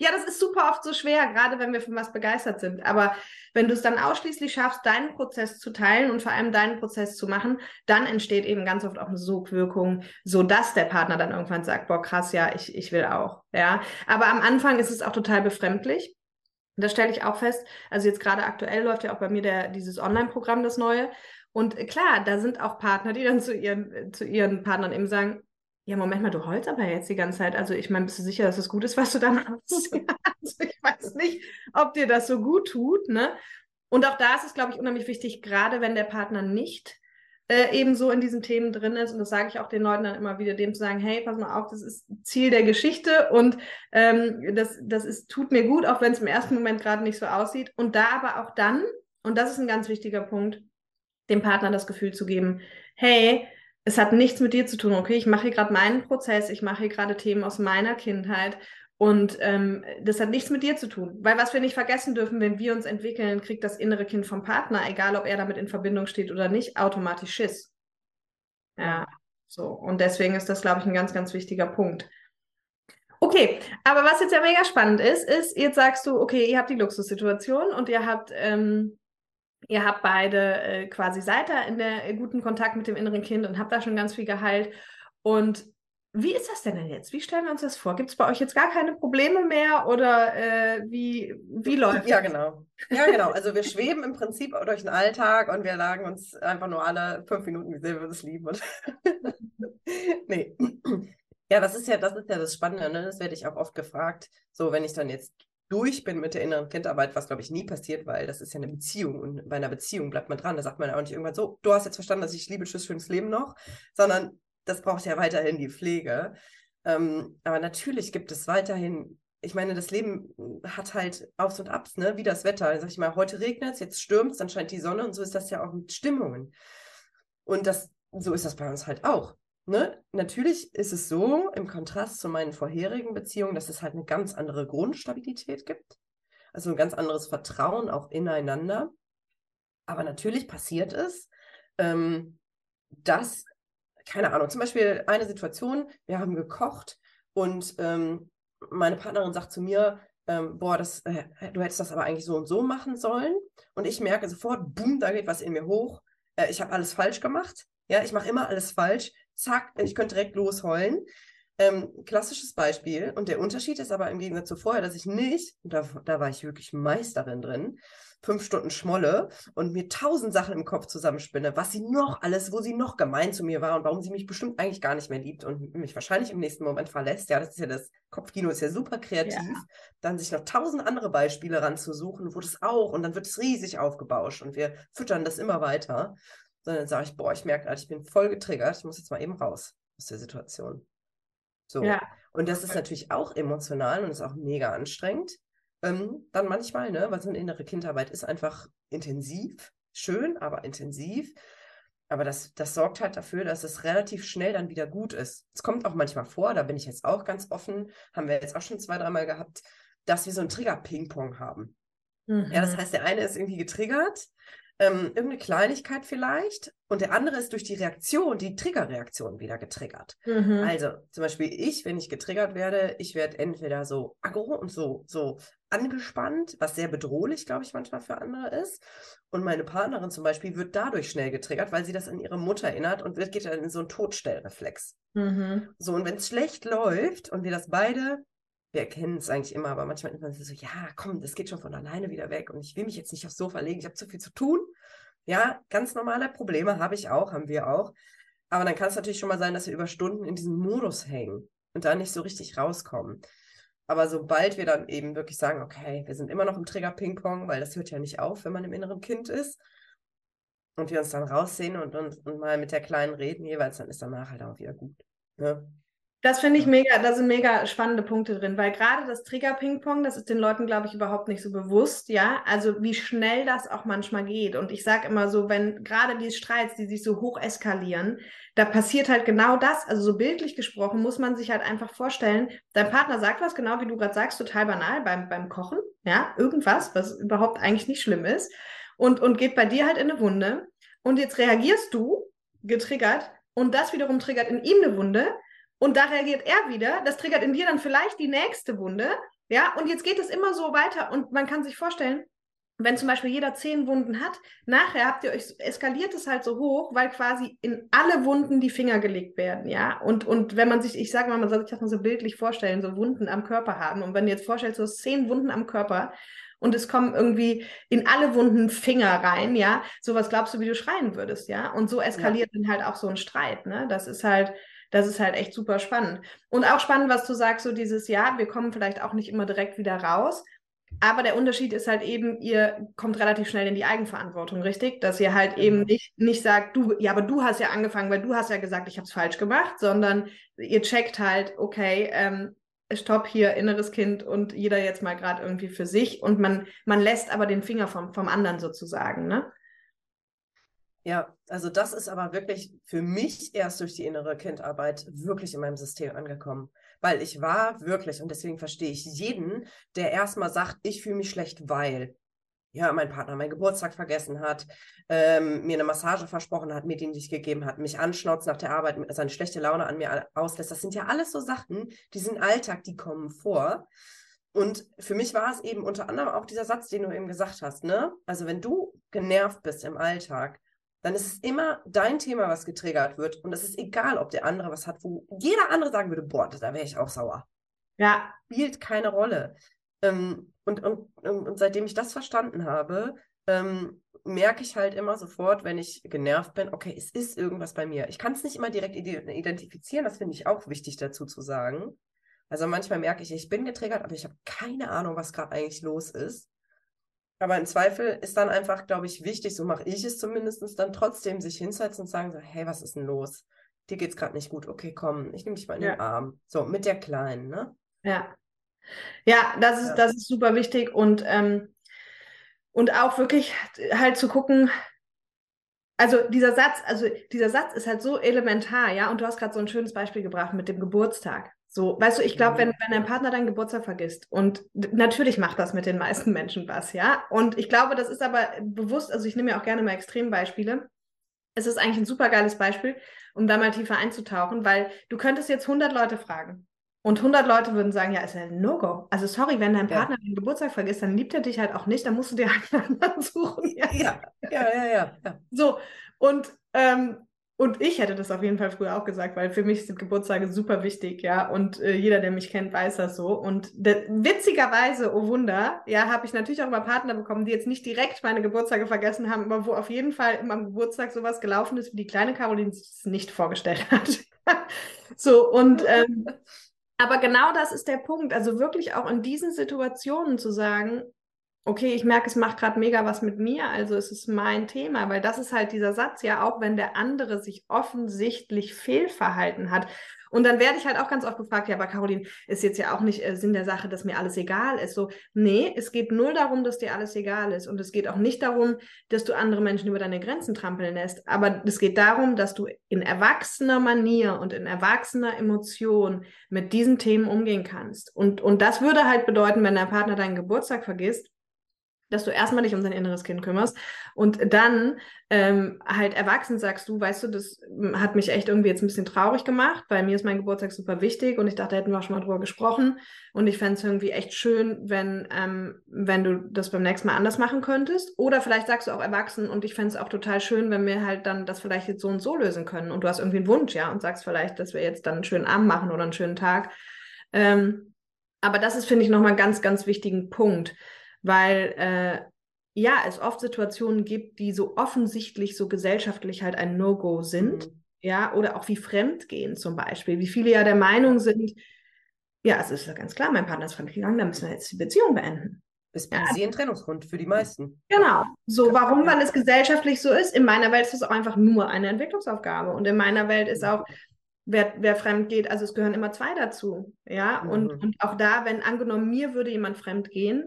Ja, das ist super oft so schwer, gerade wenn wir von was begeistert sind. Aber wenn du es dann ausschließlich schaffst, deinen Prozess zu teilen und vor allem deinen Prozess zu machen, dann entsteht eben ganz oft auch eine Sogwirkung, sodass der Partner dann irgendwann sagt, boah, krass, ja, ich, ich will auch. Ja, aber am Anfang ist es auch total befremdlich. Das stelle ich auch fest. Also jetzt gerade aktuell läuft ja auch bei mir der, dieses Online-Programm, das neue. Und klar, da sind auch Partner, die dann zu ihren, zu ihren Partnern eben sagen, ja, Moment mal, du heulst aber jetzt die ganze Zeit. Also ich meine, bist du sicher, dass es gut ist, was du da machst? also ich weiß nicht, ob dir das so gut tut, ne? Und auch da ist es, glaube ich, unheimlich wichtig, gerade wenn der Partner nicht äh, eben so in diesen Themen drin ist, und das sage ich auch den Leuten dann immer wieder, dem zu sagen, hey, pass mal auf, das ist Ziel der Geschichte und ähm, das, das ist, tut mir gut, auch wenn es im ersten Moment gerade nicht so aussieht. Und da aber auch dann, und das ist ein ganz wichtiger Punkt, dem Partner das Gefühl zu geben, hey, es hat nichts mit dir zu tun, okay? Ich mache hier gerade meinen Prozess, ich mache hier gerade Themen aus meiner Kindheit und ähm, das hat nichts mit dir zu tun. Weil was wir nicht vergessen dürfen, wenn wir uns entwickeln, kriegt das innere Kind vom Partner, egal ob er damit in Verbindung steht oder nicht, automatisch Schiss. Ja, so. Und deswegen ist das, glaube ich, ein ganz, ganz wichtiger Punkt. Okay, aber was jetzt ja mega spannend ist, ist, jetzt sagst du, okay, ihr habt die Luxussituation und ihr habt ähm, Ihr habt beide äh, quasi seid da in der äh, guten Kontakt mit dem inneren Kind und habt da schon ganz viel geheilt. Und wie ist das denn, denn jetzt? Wie stellen wir uns das vor? Gibt es bei euch jetzt gar keine Probleme mehr oder äh, wie, wie läuft das? Ja, genau. Ja, genau. Also wir schweben im Prinzip durch den Alltag und wir lagen uns einfach nur alle fünf Minuten, wie sehr wir das lieben. Nee. Ja, das ist ja, das ist ja das Spannende, ne? Das werde ich auch oft gefragt. So, wenn ich dann jetzt durch bin mit der inneren Kindarbeit, was glaube ich nie passiert, weil das ist ja eine Beziehung und bei einer Beziehung bleibt man dran. Da sagt man auch nicht irgendwann so, du hast jetzt verstanden, dass ich liebe, tschüss, schönes Leben noch, sondern das braucht ja weiterhin die Pflege. Ähm, aber natürlich gibt es weiterhin, ich meine, das Leben hat halt Aufs und Abs, ne? wie das Wetter. Sag ich mal, heute regnet es, jetzt stürmt es, dann scheint die Sonne und so ist das ja auch mit Stimmungen. Und das, so ist das bei uns halt auch ne, natürlich ist es so, im Kontrast zu meinen vorherigen Beziehungen, dass es halt eine ganz andere Grundstabilität gibt. Also ein ganz anderes Vertrauen auch ineinander. Aber natürlich passiert es, ähm, dass, keine Ahnung, zum Beispiel eine Situation, wir haben gekocht und ähm, meine Partnerin sagt zu mir, ähm, boah, das, äh, du hättest das aber eigentlich so und so machen sollen. Und ich merke sofort, boom, da geht was in mir hoch. Äh, ich habe alles falsch gemacht. Ja, ich mache immer alles falsch zack, ich könnte direkt losheulen. Ähm, klassisches Beispiel. Und der Unterschied ist aber im Gegensatz zu vorher, dass ich nicht, da, da war ich wirklich Meisterin drin, fünf Stunden schmolle und mir tausend Sachen im Kopf zusammenspinne, was sie noch alles, wo sie noch gemein zu mir war und warum sie mich bestimmt eigentlich gar nicht mehr liebt und mich wahrscheinlich im nächsten Moment verlässt. Ja, das ist ja das Kopfkino, ist ja super kreativ. Ja. Dann sich noch tausend andere Beispiele ranzusuchen, wo das auch und dann wird es riesig aufgebauscht und wir füttern das immer weiter sondern dann sage ich, boah, ich merke gerade, ich bin voll getriggert, ich muss jetzt mal eben raus aus der Situation. So. Ja. Und das ist natürlich auch emotional und ist auch mega anstrengend. Ähm, dann manchmal, ne, weil so eine innere Kindarbeit ist einfach intensiv, schön, aber intensiv. Aber das, das sorgt halt dafür, dass es relativ schnell dann wieder gut ist. Es kommt auch manchmal vor, da bin ich jetzt auch ganz offen, haben wir jetzt auch schon zwei, dreimal gehabt, dass wir so ein Trigger-Ping-Pong haben. Mhm. Ja, das mhm. heißt, der eine ist irgendwie getriggert ähm, irgendeine Kleinigkeit vielleicht und der andere ist durch die Reaktion, die Triggerreaktion wieder getriggert. Mhm. Also zum Beispiel ich, wenn ich getriggert werde, ich werde entweder so aggro und so, so angespannt, was sehr bedrohlich, glaube ich, manchmal für andere ist. Und meine Partnerin zum Beispiel wird dadurch schnell getriggert, weil sie das an ihre Mutter erinnert und wird, geht dann in so einen Todstellreflex. Mhm. So, und wenn es schlecht läuft und wir das beide wir erkennen es eigentlich immer, aber manchmal man so, ja, komm, das geht schon von alleine wieder weg und ich will mich jetzt nicht aufs Sofa legen, ich habe zu viel zu tun. Ja, ganz normale Probleme habe ich auch, haben wir auch. Aber dann kann es natürlich schon mal sein, dass wir über Stunden in diesem Modus hängen und da nicht so richtig rauskommen. Aber sobald wir dann eben wirklich sagen, okay, wir sind immer noch im Trigger Ping-Pong, weil das hört ja nicht auf, wenn man im inneren Kind ist, und wir uns dann raussehen und, und, und mal mit der Kleinen reden jeweils, dann ist danach halt auch wieder gut. Ne? Das finde ich mega, da sind mega spannende Punkte drin, weil gerade das Trigger-Ping-Pong, das ist den Leuten, glaube ich, überhaupt nicht so bewusst, ja. Also wie schnell das auch manchmal geht. Und ich sage immer so, wenn gerade die Streits, die sich so hoch eskalieren, da passiert halt genau das. Also so bildlich gesprochen muss man sich halt einfach vorstellen, dein Partner sagt was, genau wie du gerade sagst, total banal beim, beim Kochen, ja, irgendwas, was überhaupt eigentlich nicht schlimm ist. Und, und geht bei dir halt in eine Wunde. Und jetzt reagierst du, getriggert, und das wiederum triggert in ihm eine Wunde und da reagiert er wieder. Das triggert in dir dann vielleicht die nächste Wunde. Ja, und jetzt geht es immer so weiter. Und man kann sich vorstellen, wenn zum Beispiel jeder zehn Wunden hat, nachher habt ihr euch, eskaliert es halt so hoch, weil quasi in alle Wunden die Finger gelegt werden, ja. Und, und wenn man sich, ich sage mal, man soll sich das mal so bildlich vorstellen, so Wunden am Körper haben. Und wenn du jetzt vorstellst, du hast zehn Wunden am Körper und es kommen irgendwie in alle Wunden Finger rein, ja, sowas glaubst du, wie du schreien würdest, ja. Und so eskaliert ja. dann halt auch so ein Streit, ne? Das ist halt, das ist halt echt super spannend. Und auch spannend, was du sagst, so dieses Jahr, wir kommen vielleicht auch nicht immer direkt wieder raus. Aber der Unterschied ist halt eben, ihr kommt relativ schnell in die Eigenverantwortung, richtig? Dass ihr halt genau. eben nicht, nicht sagt, du, ja, aber du hast ja angefangen, weil du hast ja gesagt, ich habe es falsch gemacht, sondern ihr checkt halt, okay, ähm, stopp hier, inneres Kind und jeder jetzt mal gerade irgendwie für sich und man, man lässt aber den Finger vom, vom anderen sozusagen, ne? Ja, also das ist aber wirklich für mich erst durch die innere Kindarbeit wirklich in meinem System angekommen. Weil ich war wirklich, und deswegen verstehe ich jeden, der erstmal sagt, ich fühle mich schlecht, weil ja, mein Partner meinen Geburtstag vergessen hat, ähm, mir eine Massage versprochen hat, mir die nicht gegeben hat, mich anschnauzt nach der Arbeit, seine schlechte Laune an mir auslässt. Das sind ja alles so Sachen, die sind Alltag, die kommen vor. Und für mich war es eben unter anderem auch dieser Satz, den du eben gesagt hast, ne? Also wenn du genervt bist im Alltag, dann ist es immer dein Thema, was getriggert wird. Und es ist egal, ob der andere was hat, wo jeder andere sagen würde, boah, da wäre ich auch sauer. Ja. Spielt keine Rolle. Ähm, und, und, und seitdem ich das verstanden habe, ähm, merke ich halt immer sofort, wenn ich genervt bin, okay, es ist irgendwas bei mir. Ich kann es nicht immer direkt identifizieren, das finde ich auch wichtig dazu zu sagen. Also manchmal merke ich, ich bin getriggert, aber ich habe keine Ahnung, was gerade eigentlich los ist. Aber im Zweifel ist dann einfach, glaube ich, wichtig, so mache ich es zumindest, dann trotzdem sich hinsetzen und sagen so, hey, was ist denn los? Dir geht's gerade nicht gut. Okay, komm, ich nehme dich mal in ja. den Arm. So, mit der Kleinen, ne? Ja. Ja, das ist, ja. das ist super wichtig und, ähm, und auch wirklich halt zu gucken, also dieser Satz, also dieser Satz ist halt so elementar, ja, und du hast gerade so ein schönes Beispiel gebracht mit dem Geburtstag. So, weißt du, ich glaube, wenn, wenn dein Partner deinen Geburtstag vergisst, und natürlich macht das mit den meisten Menschen was, ja. Und ich glaube, das ist aber bewusst, also ich nehme ja auch gerne mal Extrembeispiele. Es ist eigentlich ein super geiles Beispiel, um da mal tiefer einzutauchen, weil du könntest jetzt 100 Leute fragen. Und 100 Leute würden sagen, ja, ist ja ein No-Go. Also sorry, wenn dein Partner ja. den Geburtstag vergisst, dann liebt er dich halt auch nicht, dann musst du dir einen anderen suchen. Ja, ja, ja, ja. ja. So, und ähm, und ich hätte das auf jeden Fall früher auch gesagt, weil für mich sind Geburtstage super wichtig, ja. Und äh, jeder, der mich kennt, weiß das so. Und witzigerweise, oh Wunder, ja, habe ich natürlich auch mal Partner bekommen, die jetzt nicht direkt meine Geburtstage vergessen haben, aber wo auf jeden Fall immer am Geburtstag sowas gelaufen ist, wie die kleine Caroline sich das nicht vorgestellt hat. so, und ähm, aber genau das ist der Punkt. Also wirklich auch in diesen Situationen zu sagen, okay, ich merke, es macht gerade mega was mit mir, also es ist mein Thema, weil das ist halt dieser Satz, ja, auch wenn der andere sich offensichtlich fehlverhalten hat. Und dann werde ich halt auch ganz oft gefragt, ja, aber Caroline, ist jetzt ja auch nicht äh, Sinn der Sache, dass mir alles egal ist. So, nee, es geht null darum, dass dir alles egal ist. Und es geht auch nicht darum, dass du andere Menschen über deine Grenzen trampeln lässt. Aber es geht darum, dass du in erwachsener Manier und in erwachsener Emotion mit diesen Themen umgehen kannst. Und, und das würde halt bedeuten, wenn dein Partner deinen Geburtstag vergisst, dass du erstmal dich um dein inneres Kind kümmerst. Und dann ähm, halt erwachsen sagst du, weißt du, das hm, hat mich echt irgendwie jetzt ein bisschen traurig gemacht, weil mir ist mein Geburtstag super wichtig und ich dachte, hätten wir auch schon mal drüber gesprochen. Und ich fände es irgendwie echt schön, wenn, ähm, wenn du das beim nächsten Mal anders machen könntest. Oder vielleicht sagst du auch erwachsen und ich fände es auch total schön, wenn wir halt dann das vielleicht jetzt so und so lösen können. Und du hast irgendwie einen Wunsch, ja, und sagst vielleicht, dass wir jetzt dann einen schönen Abend machen oder einen schönen Tag. Ähm, aber das ist, finde ich, nochmal einen ganz, ganz wichtigen Punkt weil äh, ja, es oft Situationen gibt, die so offensichtlich so gesellschaftlich halt ein No-Go sind, mhm. ja, oder auch wie Fremdgehen zum Beispiel, wie viele ja der Meinung sind, ja, es ist ja ganz klar, mein Partner ist fremdgegangen, dann müssen wir jetzt die Beziehung beenden. Ist per se ein Trennungsgrund für die meisten. Genau. So, warum? Weil es gesellschaftlich so ist. In meiner Welt ist es auch einfach nur eine Entwicklungsaufgabe. Und in meiner Welt ist auch, wer, wer fremd geht, also es gehören immer zwei dazu. Ja, mhm. und, und auch da, wenn angenommen, mir würde jemand fremd gehen,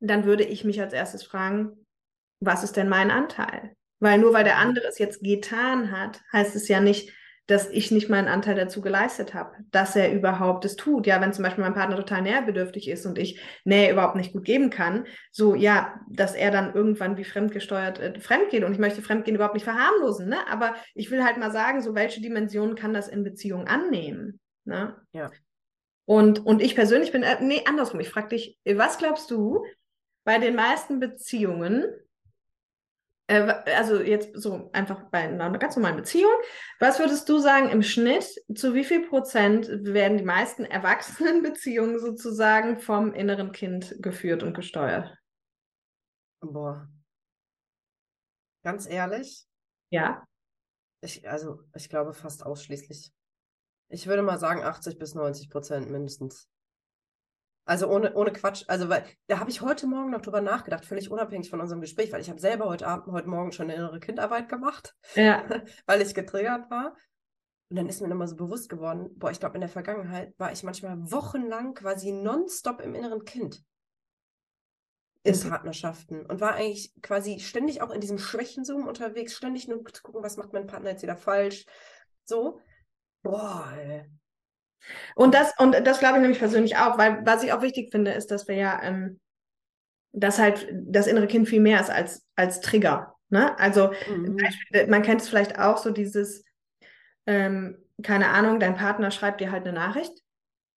dann würde ich mich als erstes fragen, was ist denn mein Anteil? Weil nur weil der mhm. andere es jetzt getan hat, heißt es ja nicht, dass ich nicht meinen Anteil dazu geleistet habe, dass er überhaupt es tut. Ja, wenn zum Beispiel mein Partner total näherbedürftig ist und ich Nähe überhaupt nicht gut geben kann, so ja, dass er dann irgendwann wie fremdgesteuert äh, fremd geht und ich möchte Fremdgehen überhaupt nicht verharmlosen, ne? Aber ich will halt mal sagen, so welche Dimensionen kann das in Beziehung annehmen, ne? Ja. Und, und ich persönlich bin, äh, nee, andersrum, ich frage dich, was glaubst du bei den meisten Beziehungen, äh, also jetzt so einfach bei einer ganz normalen Beziehung, was würdest du sagen im Schnitt, zu wie viel Prozent werden die meisten Erwachsenenbeziehungen sozusagen vom inneren Kind geführt und gesteuert? Boah. Ganz ehrlich? Ja. Ich, also, ich glaube fast ausschließlich. Ich würde mal sagen 80 bis 90 Prozent mindestens. Also ohne, ohne Quatsch. Also, weil da habe ich heute Morgen noch drüber nachgedacht, völlig unabhängig von unserem Gespräch, weil ich habe selber heute Abend, heute Morgen schon eine innere Kindarbeit gemacht, ja. weil ich getriggert war. Und dann ist mir nochmal so bewusst geworden, boah, ich glaube, in der Vergangenheit war ich manchmal wochenlang quasi nonstop im inneren Kind in Partnerschaften und war eigentlich quasi ständig auch in diesem Schwächenzoom unterwegs, ständig nur zu gucken, was macht mein Partner jetzt wieder falsch. So, boah, ey. Und das, und das glaube ich nämlich persönlich auch, weil was ich auch wichtig finde, ist, dass wir ja, ähm, dass halt das innere Kind viel mehr ist als, als Trigger. Ne? Also mhm. man kennt es vielleicht auch so dieses, ähm, keine Ahnung, dein Partner schreibt dir halt eine Nachricht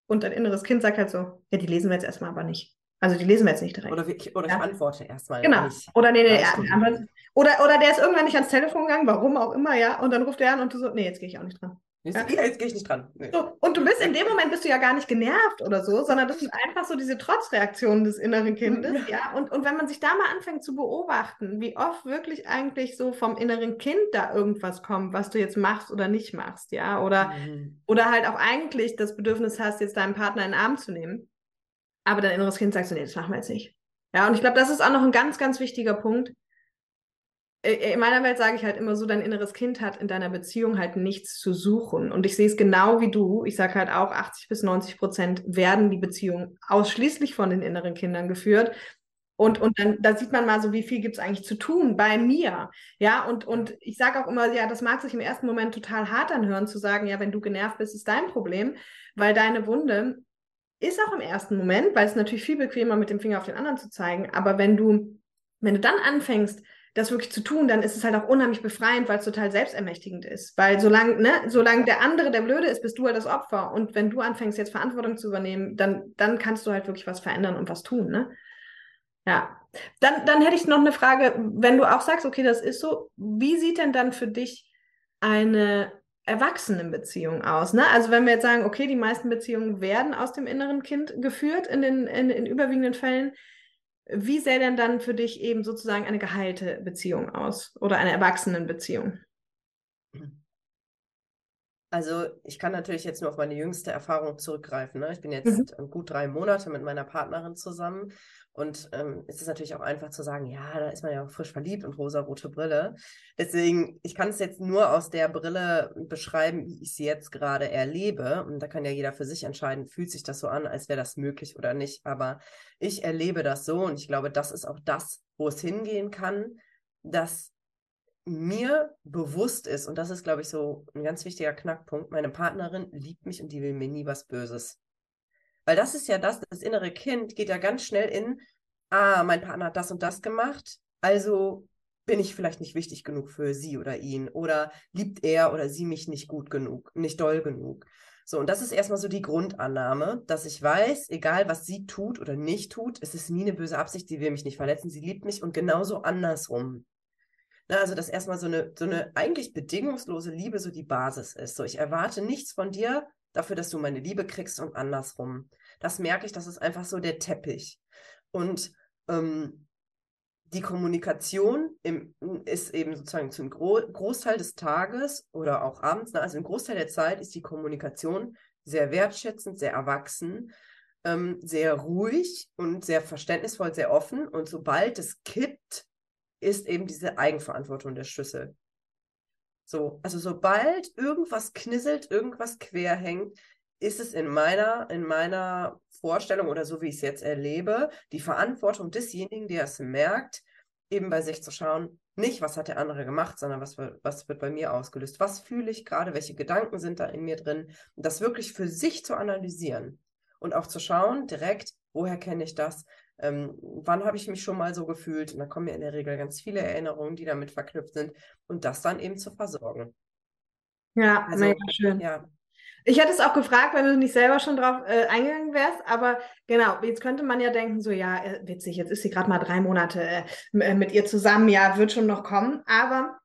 und dein inneres Kind sagt halt so, ja, die lesen wir jetzt erstmal aber nicht. Also die lesen wir jetzt nicht direkt. Oder, ich, oder ja. ich antworte erstmal. Genau. Nicht. Oder nee, nee, ja, oder, oder der ist irgendwann nicht ans Telefon gegangen, warum auch immer, ja, und dann ruft er an und du so, nee, jetzt gehe ich auch nicht dran. Ja. Jetzt gehe ich nicht dran. Nee. So, und du bist in dem Moment bist du ja gar nicht genervt oder so, sondern das sind einfach so diese Trotzreaktionen des inneren Kindes, ja. Und, und wenn man sich da mal anfängt zu beobachten, wie oft wirklich eigentlich so vom inneren Kind da irgendwas kommt, was du jetzt machst oder nicht machst, ja, oder, mhm. oder halt auch eigentlich das Bedürfnis hast, jetzt deinen Partner in den Arm zu nehmen, aber dein inneres Kind sagt so, nee, das machen wir jetzt nicht. Ja, und ich glaube, das ist auch noch ein ganz, ganz wichtiger Punkt, in meiner Welt sage ich halt immer so, dein inneres Kind hat in deiner Beziehung halt nichts zu suchen. Und ich sehe es genau wie du. Ich sage halt auch, 80 bis 90 Prozent werden die Beziehungen ausschließlich von den inneren Kindern geführt. Und, und dann da sieht man mal so, wie viel gibt es eigentlich zu tun bei mir. Ja, und, und ich sage auch immer, ja, das mag sich im ersten Moment total hart anhören, zu sagen, ja, wenn du genervt bist, ist dein Problem, weil deine Wunde ist auch im ersten Moment, weil es natürlich viel bequemer mit dem Finger auf den anderen zu zeigen. Aber wenn du, wenn du dann anfängst, das wirklich zu tun, dann ist es halt auch unheimlich befreiend, weil es total selbstermächtigend ist. Weil solange, ne, solange der andere der Blöde ist, bist du halt das Opfer. Und wenn du anfängst, jetzt Verantwortung zu übernehmen, dann, dann kannst du halt wirklich was verändern und was tun, ne? Ja. Dann, dann hätte ich noch eine Frage, wenn du auch sagst, okay, das ist so, wie sieht denn dann für dich eine Erwachsenenbeziehung aus? Ne? Also wenn wir jetzt sagen, okay, die meisten Beziehungen werden aus dem inneren Kind geführt in den in, in überwiegenden Fällen, wie sähe denn dann für dich eben sozusagen eine geheilte Beziehung aus oder eine Erwachsenenbeziehung? Also ich kann natürlich jetzt nur auf meine jüngste Erfahrung zurückgreifen. Ne? Ich bin jetzt mhm. gut drei Monate mit meiner Partnerin zusammen und ähm, es ist natürlich auch einfach zu sagen, ja, da ist man ja auch frisch verliebt und rosa-rote Brille. Deswegen, ich kann es jetzt nur aus der Brille beschreiben, wie ich sie jetzt gerade erlebe. Und da kann ja jeder für sich entscheiden, fühlt sich das so an, als wäre das möglich oder nicht. Aber ich erlebe das so und ich glaube, das ist auch das, wo es hingehen kann, dass mir bewusst ist, und das ist, glaube ich, so ein ganz wichtiger Knackpunkt, meine Partnerin liebt mich und die will mir nie was Böses. Weil das ist ja das, das innere Kind geht ja ganz schnell in, ah, mein Partner hat das und das gemacht, also bin ich vielleicht nicht wichtig genug für sie oder ihn oder liebt er oder sie mich nicht gut genug, nicht doll genug. So, und das ist erstmal so die Grundannahme, dass ich weiß, egal was sie tut oder nicht tut, es ist nie eine böse Absicht, sie will mich nicht verletzen, sie liebt mich und genauso andersrum. Na, also, dass erstmal so eine, so eine eigentlich bedingungslose Liebe so die Basis ist. So, ich erwarte nichts von dir, dafür, dass du meine Liebe kriegst und andersrum. Das merke ich, das ist einfach so der Teppich. Und ähm, die Kommunikation im, ist eben sozusagen zum Gro Großteil des Tages oder auch abends, ne, also im Großteil der Zeit ist die Kommunikation sehr wertschätzend, sehr erwachsen, ähm, sehr ruhig und sehr verständnisvoll, sehr offen. Und sobald es kippt, ist eben diese Eigenverantwortung der Schlüssel. So, also sobald irgendwas knisselt, irgendwas quer hängt, ist es in meiner, in meiner Vorstellung oder so wie ich es jetzt erlebe, die Verantwortung desjenigen, der es merkt, eben bei sich zu schauen, nicht, was hat der andere gemacht, sondern was, was wird bei mir ausgelöst. Was fühle ich gerade, welche Gedanken sind da in mir drin? Das wirklich für sich zu analysieren und auch zu schauen, direkt, woher kenne ich das? Ähm, wann habe ich mich schon mal so gefühlt? Und da kommen mir in der Regel ganz viele Erinnerungen, die damit verknüpft sind und das dann eben zu versorgen. Ja, also, mega schön. Ja, ich hätte es auch gefragt, wenn du nicht selber schon drauf äh, eingegangen wärst, aber genau, jetzt könnte man ja denken, so ja, äh, witzig, jetzt ist sie gerade mal drei Monate äh, äh, mit ihr zusammen, ja, wird schon noch kommen, aber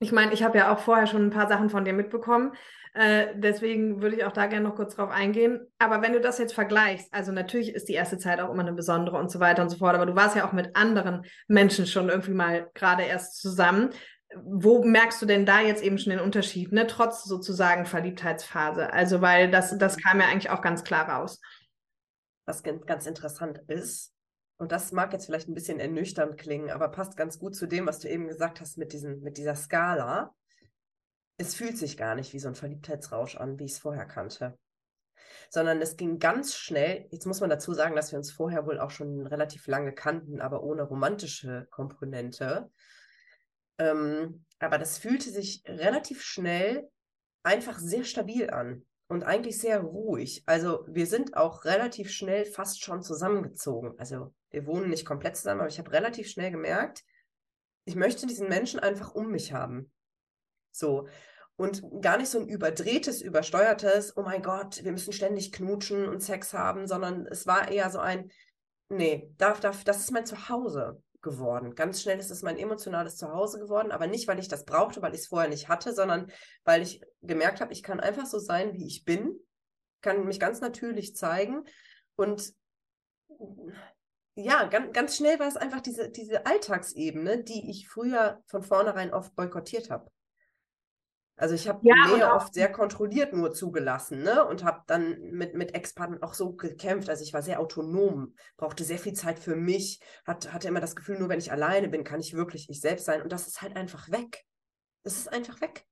ich meine, ich habe ja auch vorher schon ein paar Sachen von dir mitbekommen, äh, deswegen würde ich auch da gerne noch kurz drauf eingehen, aber wenn du das jetzt vergleichst, also natürlich ist die erste Zeit auch immer eine besondere und so weiter und so fort, aber du warst ja auch mit anderen Menschen schon irgendwie mal gerade erst zusammen, wo merkst du denn da jetzt eben schon den Unterschied, ne, trotz sozusagen Verliebtheitsphase? Also, weil das, das kam ja eigentlich auch ganz klar raus. Was ganz interessant ist, und das mag jetzt vielleicht ein bisschen ernüchternd klingen, aber passt ganz gut zu dem, was du eben gesagt hast mit, diesen, mit dieser Skala. Es fühlt sich gar nicht wie so ein Verliebtheitsrausch an, wie ich es vorher kannte. Sondern es ging ganz schnell. Jetzt muss man dazu sagen, dass wir uns vorher wohl auch schon relativ lange kannten, aber ohne romantische Komponente. Ähm, aber das fühlte sich relativ schnell einfach sehr stabil an und eigentlich sehr ruhig. Also wir sind auch relativ schnell fast schon zusammengezogen. Also wir wohnen nicht komplett zusammen, aber ich habe relativ schnell gemerkt, ich möchte diesen Menschen einfach um mich haben. So. Und gar nicht so ein überdrehtes, übersteuertes, oh mein Gott, wir müssen ständig knutschen und Sex haben, sondern es war eher so ein, nee, darf, darf, das ist mein Zuhause geworden. Ganz schnell ist es mein emotionales Zuhause geworden, aber nicht, weil ich das brauchte, weil ich es vorher nicht hatte, sondern weil ich gemerkt habe, ich kann einfach so sein, wie ich bin, kann mich ganz natürlich zeigen und ja, ganz, ganz schnell war es einfach diese, diese Alltagsebene, die ich früher von vornherein oft boykottiert habe. Also ich habe ja, Nähe oft sehr kontrolliert nur zugelassen, ne? Und habe dann mit, mit Ex-Partnern auch so gekämpft. Also ich war sehr autonom, brauchte sehr viel Zeit für mich, hat, hatte immer das Gefühl, nur wenn ich alleine bin, kann ich wirklich ich selbst sein. Und das ist halt einfach weg. Das ist einfach weg.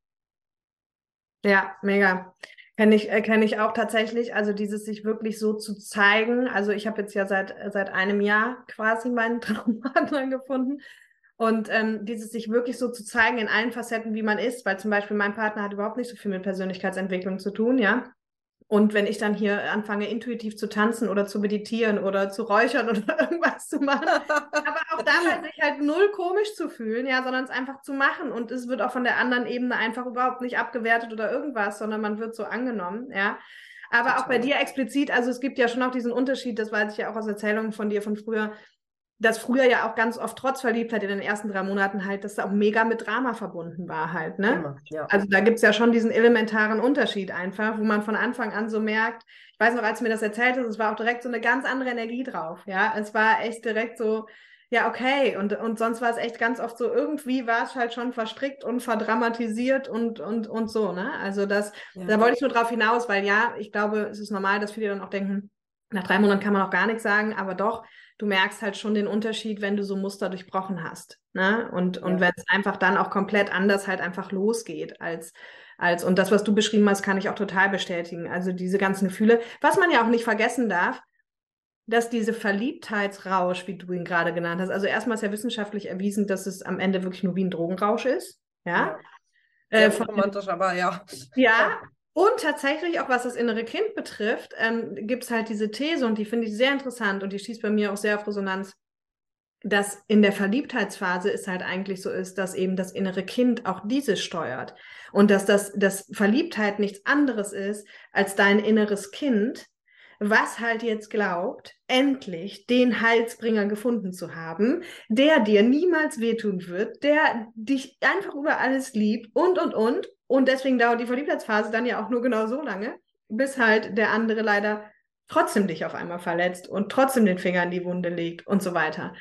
Ja, mega. Kenne ich, äh, kenn ich auch tatsächlich. Also dieses sich wirklich so zu zeigen. Also ich habe jetzt ja seit, seit einem Jahr quasi meinen Traumpartner gefunden. Und ähm, dieses sich wirklich so zu zeigen in allen Facetten, wie man ist, weil zum Beispiel mein Partner hat überhaupt nicht so viel mit Persönlichkeitsentwicklung zu tun, ja. Und wenn ich dann hier anfange, intuitiv zu tanzen oder zu meditieren oder zu räuchern oder irgendwas zu machen, aber auch dabei sich halt null komisch zu fühlen, ja, sondern es einfach zu machen. Und es wird auch von der anderen Ebene einfach überhaupt nicht abgewertet oder irgendwas, sondern man wird so angenommen, ja. Aber Total. auch bei dir explizit, also es gibt ja schon auch diesen Unterschied, das weiß ich ja auch aus Erzählungen von dir von früher, dass früher ja auch ganz oft trotz Verliebtheit in den ersten drei Monaten halt, dass da auch mega mit Drama verbunden war halt, ne? Immer, ja. Also da gibt es ja schon diesen elementaren Unterschied einfach, wo man von Anfang an so merkt, ich weiß noch, als du mir das erzählt hast, es war auch direkt so eine ganz andere Energie drauf, ja? Es war echt direkt so, ja, okay. Und, und sonst war es echt ganz oft so, irgendwie war es halt schon verstrickt und verdramatisiert und, und, und so, ne? Also das, ja. da wollte ich nur drauf hinaus, weil ja, ich glaube, es ist normal, dass viele dann auch denken, nach drei Monaten kann man auch gar nichts sagen, aber doch, du merkst halt schon den Unterschied, wenn du so Muster durchbrochen hast. Ne? Und, und wenn es einfach dann auch komplett anders halt einfach losgeht als, als, und das, was du beschrieben hast, kann ich auch total bestätigen. Also diese ganzen Gefühle. Was man ja auch nicht vergessen darf, dass diese Verliebtheitsrausch, wie du ihn gerade genannt hast, also erstmal ist ja wissenschaftlich erwiesen, dass es am Ende wirklich nur wie ein Drogenrausch ist. Ja. ja. Äh, romantisch, aber ja. Ja, und tatsächlich, auch was das innere Kind betrifft, ähm, gibt es halt diese These und die finde ich sehr interessant und die schießt bei mir auch sehr auf Resonanz, dass in der Verliebtheitsphase es halt eigentlich so ist, dass eben das innere Kind auch dieses steuert und dass das dass Verliebtheit nichts anderes ist als dein inneres Kind, was halt jetzt glaubt, endlich den Heilsbringer gefunden zu haben, der dir niemals wehtun wird, der dich einfach über alles liebt und, und, und. Und deswegen dauert die Verliebtheitsphase dann ja auch nur genau so lange, bis halt der andere leider trotzdem dich auf einmal verletzt und trotzdem den Finger in die Wunde legt und so weiter.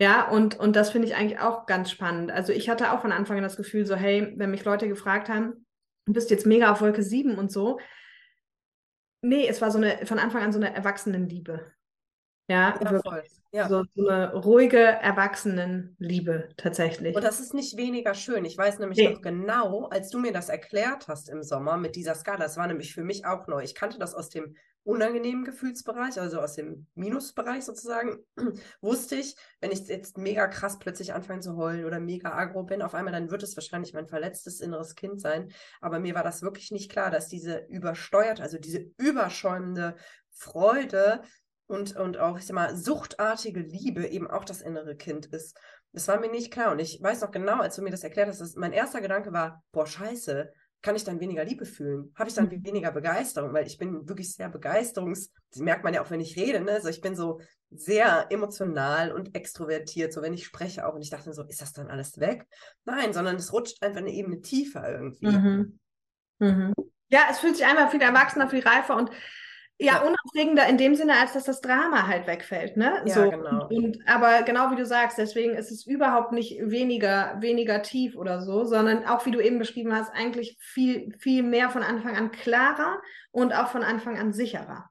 Ja, und, und das finde ich eigentlich auch ganz spannend. Also ich hatte auch von Anfang an das Gefühl, so, hey, wenn mich Leute gefragt haben, du bist jetzt mega auf Wolke 7 und so, Nee, es war so eine, von Anfang an so eine Erwachsenenliebe. Ja, ja voll. Ja. So, so, eine ruhige Erwachsenenliebe tatsächlich. Und das ist nicht weniger schön. Ich weiß nämlich nee. noch genau, als du mir das erklärt hast im Sommer mit dieser Skala, das war nämlich für mich auch neu. Ich kannte das aus dem unangenehmen Gefühlsbereich, also aus dem Minusbereich sozusagen, wusste ich, wenn ich jetzt mega krass plötzlich anfange zu heulen oder mega agro bin, auf einmal, dann wird es wahrscheinlich mein verletztes inneres Kind sein. Aber mir war das wirklich nicht klar, dass diese übersteuert, also diese überschäumende Freude und, und auch, ich sag mal, suchtartige Liebe eben auch das innere Kind ist. Das war mir nicht klar. Und ich weiß noch genau, als du mir das erklärt hast, dass mein erster Gedanke war, boah, scheiße, kann ich dann weniger Liebe fühlen? Habe ich dann mhm. weniger Begeisterung? Weil ich bin wirklich sehr begeisterungs, das merkt man ja auch, wenn ich rede, ne? Also ich bin so sehr emotional und extrovertiert, so wenn ich spreche auch. Und ich dachte so, ist das dann alles weg? Nein, sondern es rutscht einfach eine Ebene tiefer irgendwie. Mhm. Mhm. Ja, es fühlt sich einfach viel erwachsener, viel reifer und ja, unaufregender in dem Sinne, als dass das Drama halt wegfällt, ne? Ja, so. genau. Und, aber genau wie du sagst, deswegen ist es überhaupt nicht weniger, weniger tief oder so, sondern auch wie du eben beschrieben hast, eigentlich viel, viel mehr von Anfang an klarer und auch von Anfang an sicherer.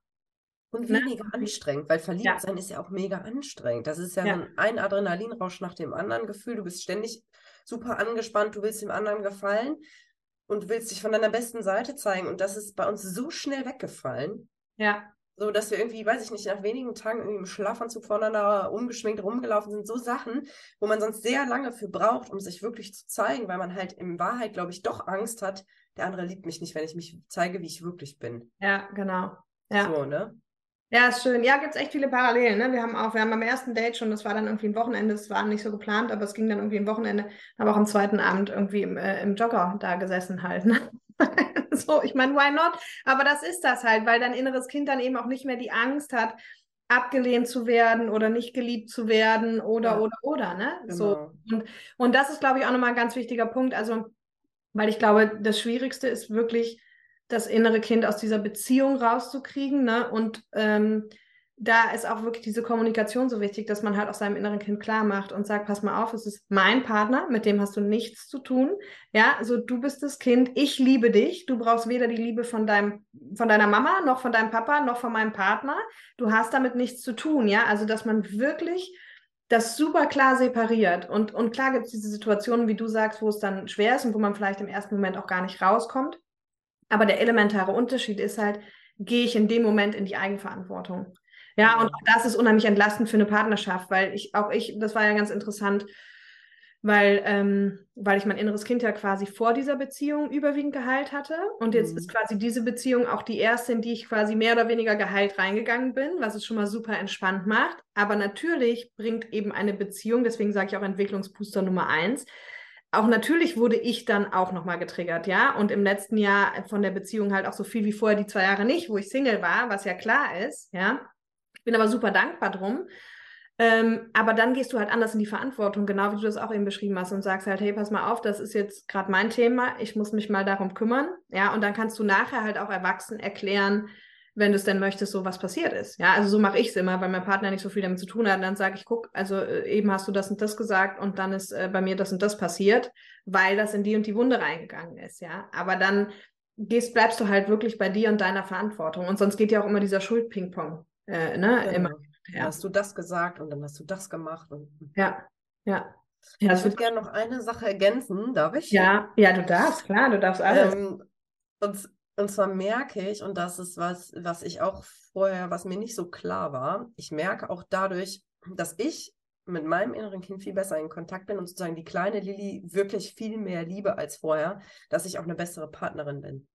Und ne? weniger ne? anstrengend, weil verliebt ja. sein ist ja auch mega anstrengend. Das ist ja, ja. ein Adrenalinrausch nach dem anderen Gefühl. Du bist ständig super angespannt, du willst dem anderen gefallen und willst dich von deiner besten Seite zeigen. Und das ist bei uns so schnell weggefallen. Ja. So, dass wir irgendwie, weiß ich nicht, nach wenigen Tagen irgendwie im Schlafanzug voneinander umgeschminkt rumgelaufen sind. So Sachen, wo man sonst sehr lange für braucht, um sich wirklich zu zeigen, weil man halt in Wahrheit, glaube ich, doch Angst hat, der andere liebt mich nicht, wenn ich mich zeige, wie ich wirklich bin. Ja, genau. Ja. So, ne? Ja, ist schön. Ja, gibt es echt viele Parallelen. Ne? Wir haben auch, wir haben am ersten Date schon, das war dann irgendwie ein Wochenende, es war nicht so geplant, aber es ging dann irgendwie ein Wochenende, aber auch am zweiten Abend irgendwie im, äh, im Jogger da gesessen halt. Ne? so, ich meine, why not? Aber das ist das halt, weil dein inneres Kind dann eben auch nicht mehr die Angst hat, abgelehnt zu werden oder nicht geliebt zu werden oder, ja. oder, oder, ne? Genau. So. Und, und das ist, glaube ich, auch nochmal ein ganz wichtiger Punkt. Also, weil ich glaube, das Schwierigste ist wirklich, das innere Kind aus dieser Beziehung rauszukriegen. Ne? Und ähm, da ist auch wirklich diese Kommunikation so wichtig, dass man halt auch seinem inneren Kind klar macht und sagt, pass mal auf, es ist mein Partner, mit dem hast du nichts zu tun. Ja, so du bist das Kind, ich liebe dich. Du brauchst weder die Liebe von deinem, von deiner Mama, noch von deinem Papa, noch von meinem Partner. Du hast damit nichts zu tun. Ja, also dass man wirklich das super klar separiert. Und, und klar gibt es diese Situationen, wie du sagst, wo es dann schwer ist und wo man vielleicht im ersten Moment auch gar nicht rauskommt. Aber der elementare Unterschied ist halt, gehe ich in dem Moment in die Eigenverantwortung. Ja, und das ist unheimlich entlastend für eine Partnerschaft, weil ich, auch ich, das war ja ganz interessant, weil, ähm, weil ich mein inneres Kind ja quasi vor dieser Beziehung überwiegend geheilt hatte. Und jetzt mhm. ist quasi diese Beziehung auch die erste, in die ich quasi mehr oder weniger geheilt reingegangen bin, was es schon mal super entspannt macht. Aber natürlich bringt eben eine Beziehung, deswegen sage ich auch Entwicklungsbooster Nummer eins, auch natürlich wurde ich dann auch nochmal getriggert, ja. Und im letzten Jahr von der Beziehung halt auch so viel wie vorher die zwei Jahre nicht, wo ich Single war, was ja klar ist, ja. Bin aber super dankbar drum. Ähm, aber dann gehst du halt anders in die Verantwortung, genau wie du das auch eben beschrieben hast und sagst halt, hey, pass mal auf, das ist jetzt gerade mein Thema, ich muss mich mal darum kümmern, ja. Und dann kannst du nachher halt auch erwachsen erklären, wenn du es denn möchtest, so was passiert ist. Ja, also so mache ich es immer, weil mein Partner nicht so viel damit zu tun hat. Und dann sage ich, guck, also äh, eben hast du das und das gesagt und dann ist äh, bei mir das und das passiert, weil das in die und die Wunde reingegangen ist. Ja, aber dann gehst, bleibst du halt wirklich bei dir und deiner Verantwortung. Und sonst geht ja auch immer dieser Schuld-Ping-Pong. Äh, ne? Genau. Immer. Ja. Hast du das gesagt und dann hast du das gemacht. Und... Ja, ja. Ja, ich würde gerne noch eine Sache ergänzen, darf ich? Ja, ja, du darfst, klar, du darfst alles. Ähm, und und zwar merke ich, und das ist was, was ich auch vorher, was mir nicht so klar war, ich merke auch dadurch, dass ich mit meinem inneren Kind viel besser in Kontakt bin und sozusagen die kleine Lilly wirklich viel mehr liebe als vorher, dass ich auch eine bessere Partnerin bin.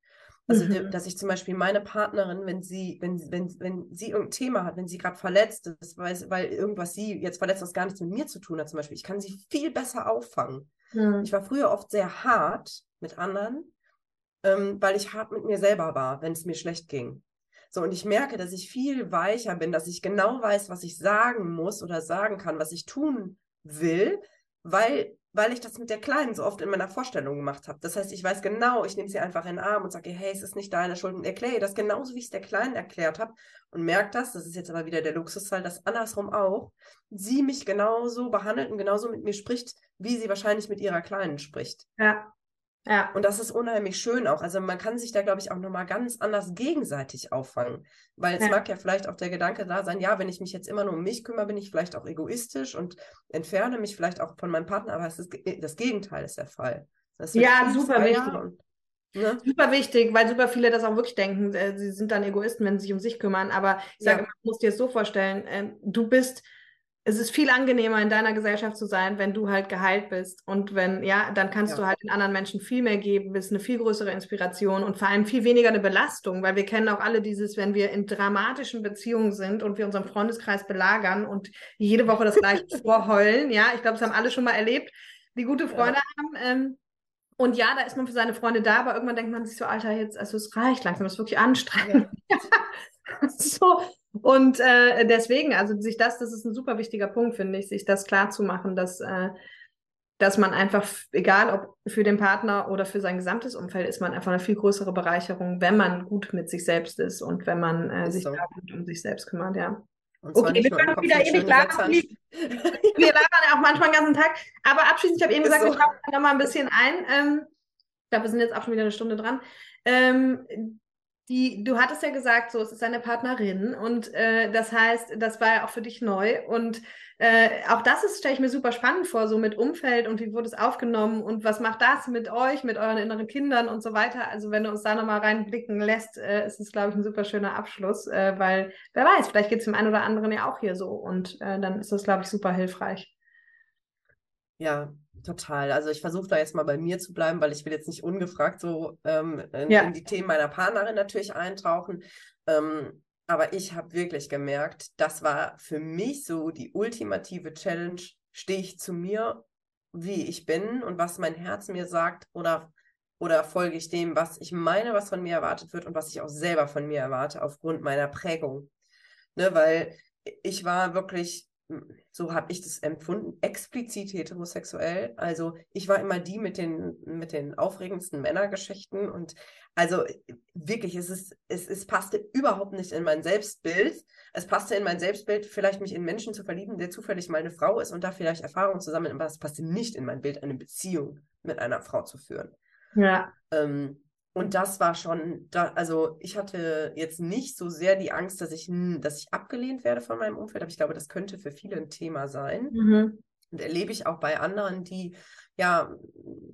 Also, mhm. dass ich zum Beispiel meine Partnerin, wenn sie, wenn, wenn, wenn sie irgendein Thema hat, wenn sie gerade verletzt ist, weil, weil irgendwas sie jetzt verletzt, was gar nichts mit mir zu tun hat, zum Beispiel, ich kann sie viel besser auffangen. Mhm. Ich war früher oft sehr hart mit anderen ähm, weil ich hart mit mir selber war, wenn es mir schlecht ging. So, und ich merke, dass ich viel weicher bin, dass ich genau weiß, was ich sagen muss oder sagen kann, was ich tun will, weil, weil ich das mit der Kleinen so oft in meiner Vorstellung gemacht habe. Das heißt, ich weiß genau, ich nehme sie einfach in den Arm und sage, hey, es ist nicht deine Schuld und erkläre das genauso, wie ich es der Kleinen erklärt habe und merke das, das ist jetzt aber wieder der Luxusfall, dass andersrum auch, sie mich genauso behandelt und genauso mit mir spricht, wie sie wahrscheinlich mit ihrer Kleinen spricht. Ja. Ja. Und das ist unheimlich schön auch. Also man kann sich da, glaube ich, auch nochmal ganz anders gegenseitig auffangen. Weil es ja. mag ja vielleicht auch der Gedanke da sein, ja, wenn ich mich jetzt immer nur um mich kümmere, bin ich vielleicht auch egoistisch und entferne mich vielleicht auch von meinem Partner, aber es ist, das Gegenteil ist der Fall. ja, super wichtig. Ne? Super wichtig, weil super viele das auch wirklich denken, äh, sie sind dann Egoisten, wenn sie sich um sich kümmern. Aber ich sage, ja. man muss dir es so vorstellen, äh, du bist es ist viel angenehmer in deiner Gesellschaft zu sein, wenn du halt geheilt bist. Und wenn, ja, dann kannst ja. du halt den anderen Menschen viel mehr geben, bist eine viel größere Inspiration und vor allem viel weniger eine Belastung, weil wir kennen auch alle dieses, wenn wir in dramatischen Beziehungen sind und wir unseren Freundeskreis belagern und jede Woche das gleiche vorheulen. Ja, ich glaube, das haben alle schon mal erlebt, die gute Freunde ja. haben. Ähm, und ja, da ist man für seine Freunde da, aber irgendwann denkt man sich so, Alter, jetzt, also es reicht langsam, es ist wirklich anstrengend. Ja. so, und äh, deswegen, also sich das, das ist ein super wichtiger Punkt, finde ich, sich das klar zu machen, dass, äh, dass man einfach, egal ob für den Partner oder für sein gesamtes Umfeld, ist man einfach eine viel größere Bereicherung, wenn man gut mit sich selbst ist und wenn man äh, sich so. gut um sich selbst kümmert, ja. Okay, wir können wieder ewig labern. Wir labern auch manchmal den ganzen Tag. Aber abschließend, ich habe eben ist gesagt, so. ich glaube noch mal ein bisschen ein. Ähm, ich glaube, wir sind jetzt auch schon wieder eine Stunde dran. Ähm, die, du hattest ja gesagt, so, es ist eine Partnerin und äh, das heißt, das war ja auch für dich neu und äh, auch das stelle ich mir super spannend vor, so mit Umfeld und wie wurde es aufgenommen und was macht das mit euch, mit euren inneren Kindern und so weiter. Also wenn du uns da nochmal reinblicken lässt, äh, ist es, glaube ich, ein super schöner Abschluss, äh, weil wer weiß, vielleicht geht es dem einen oder anderen ja auch hier so und äh, dann ist das, glaube ich, super hilfreich. Ja, Total. Also ich versuche da jetzt mal bei mir zu bleiben, weil ich will jetzt nicht ungefragt so ähm, in, ja. in, die Themen meiner Partnerin natürlich eintauchen. Ähm, aber ich habe wirklich gemerkt, das war für mich so die ultimative Challenge. Stehe ich zu mir, wie ich bin und was mein Herz mir sagt oder, oder folge ich dem, was ich meine, was von mir erwartet wird und was ich auch selber von mir erwarte aufgrund meiner Prägung. Ne, weil ich war wirklich so habe ich das empfunden, explizit heterosexuell. Also ich war immer die mit den, mit den aufregendsten Männergeschichten und also wirklich, es, ist, es, es passte überhaupt nicht in mein Selbstbild. Es passte in mein Selbstbild, vielleicht mich in Menschen zu verlieben, der zufällig meine Frau ist und da vielleicht Erfahrungen zu sammeln, aber es passte nicht in mein Bild, eine Beziehung mit einer Frau zu führen. Ja. Ähm, und das war schon, da, also ich hatte jetzt nicht so sehr die Angst, dass ich, dass ich abgelehnt werde von meinem Umfeld, aber ich glaube, das könnte für viele ein Thema sein. Mhm. Und erlebe ich auch bei anderen, die ja,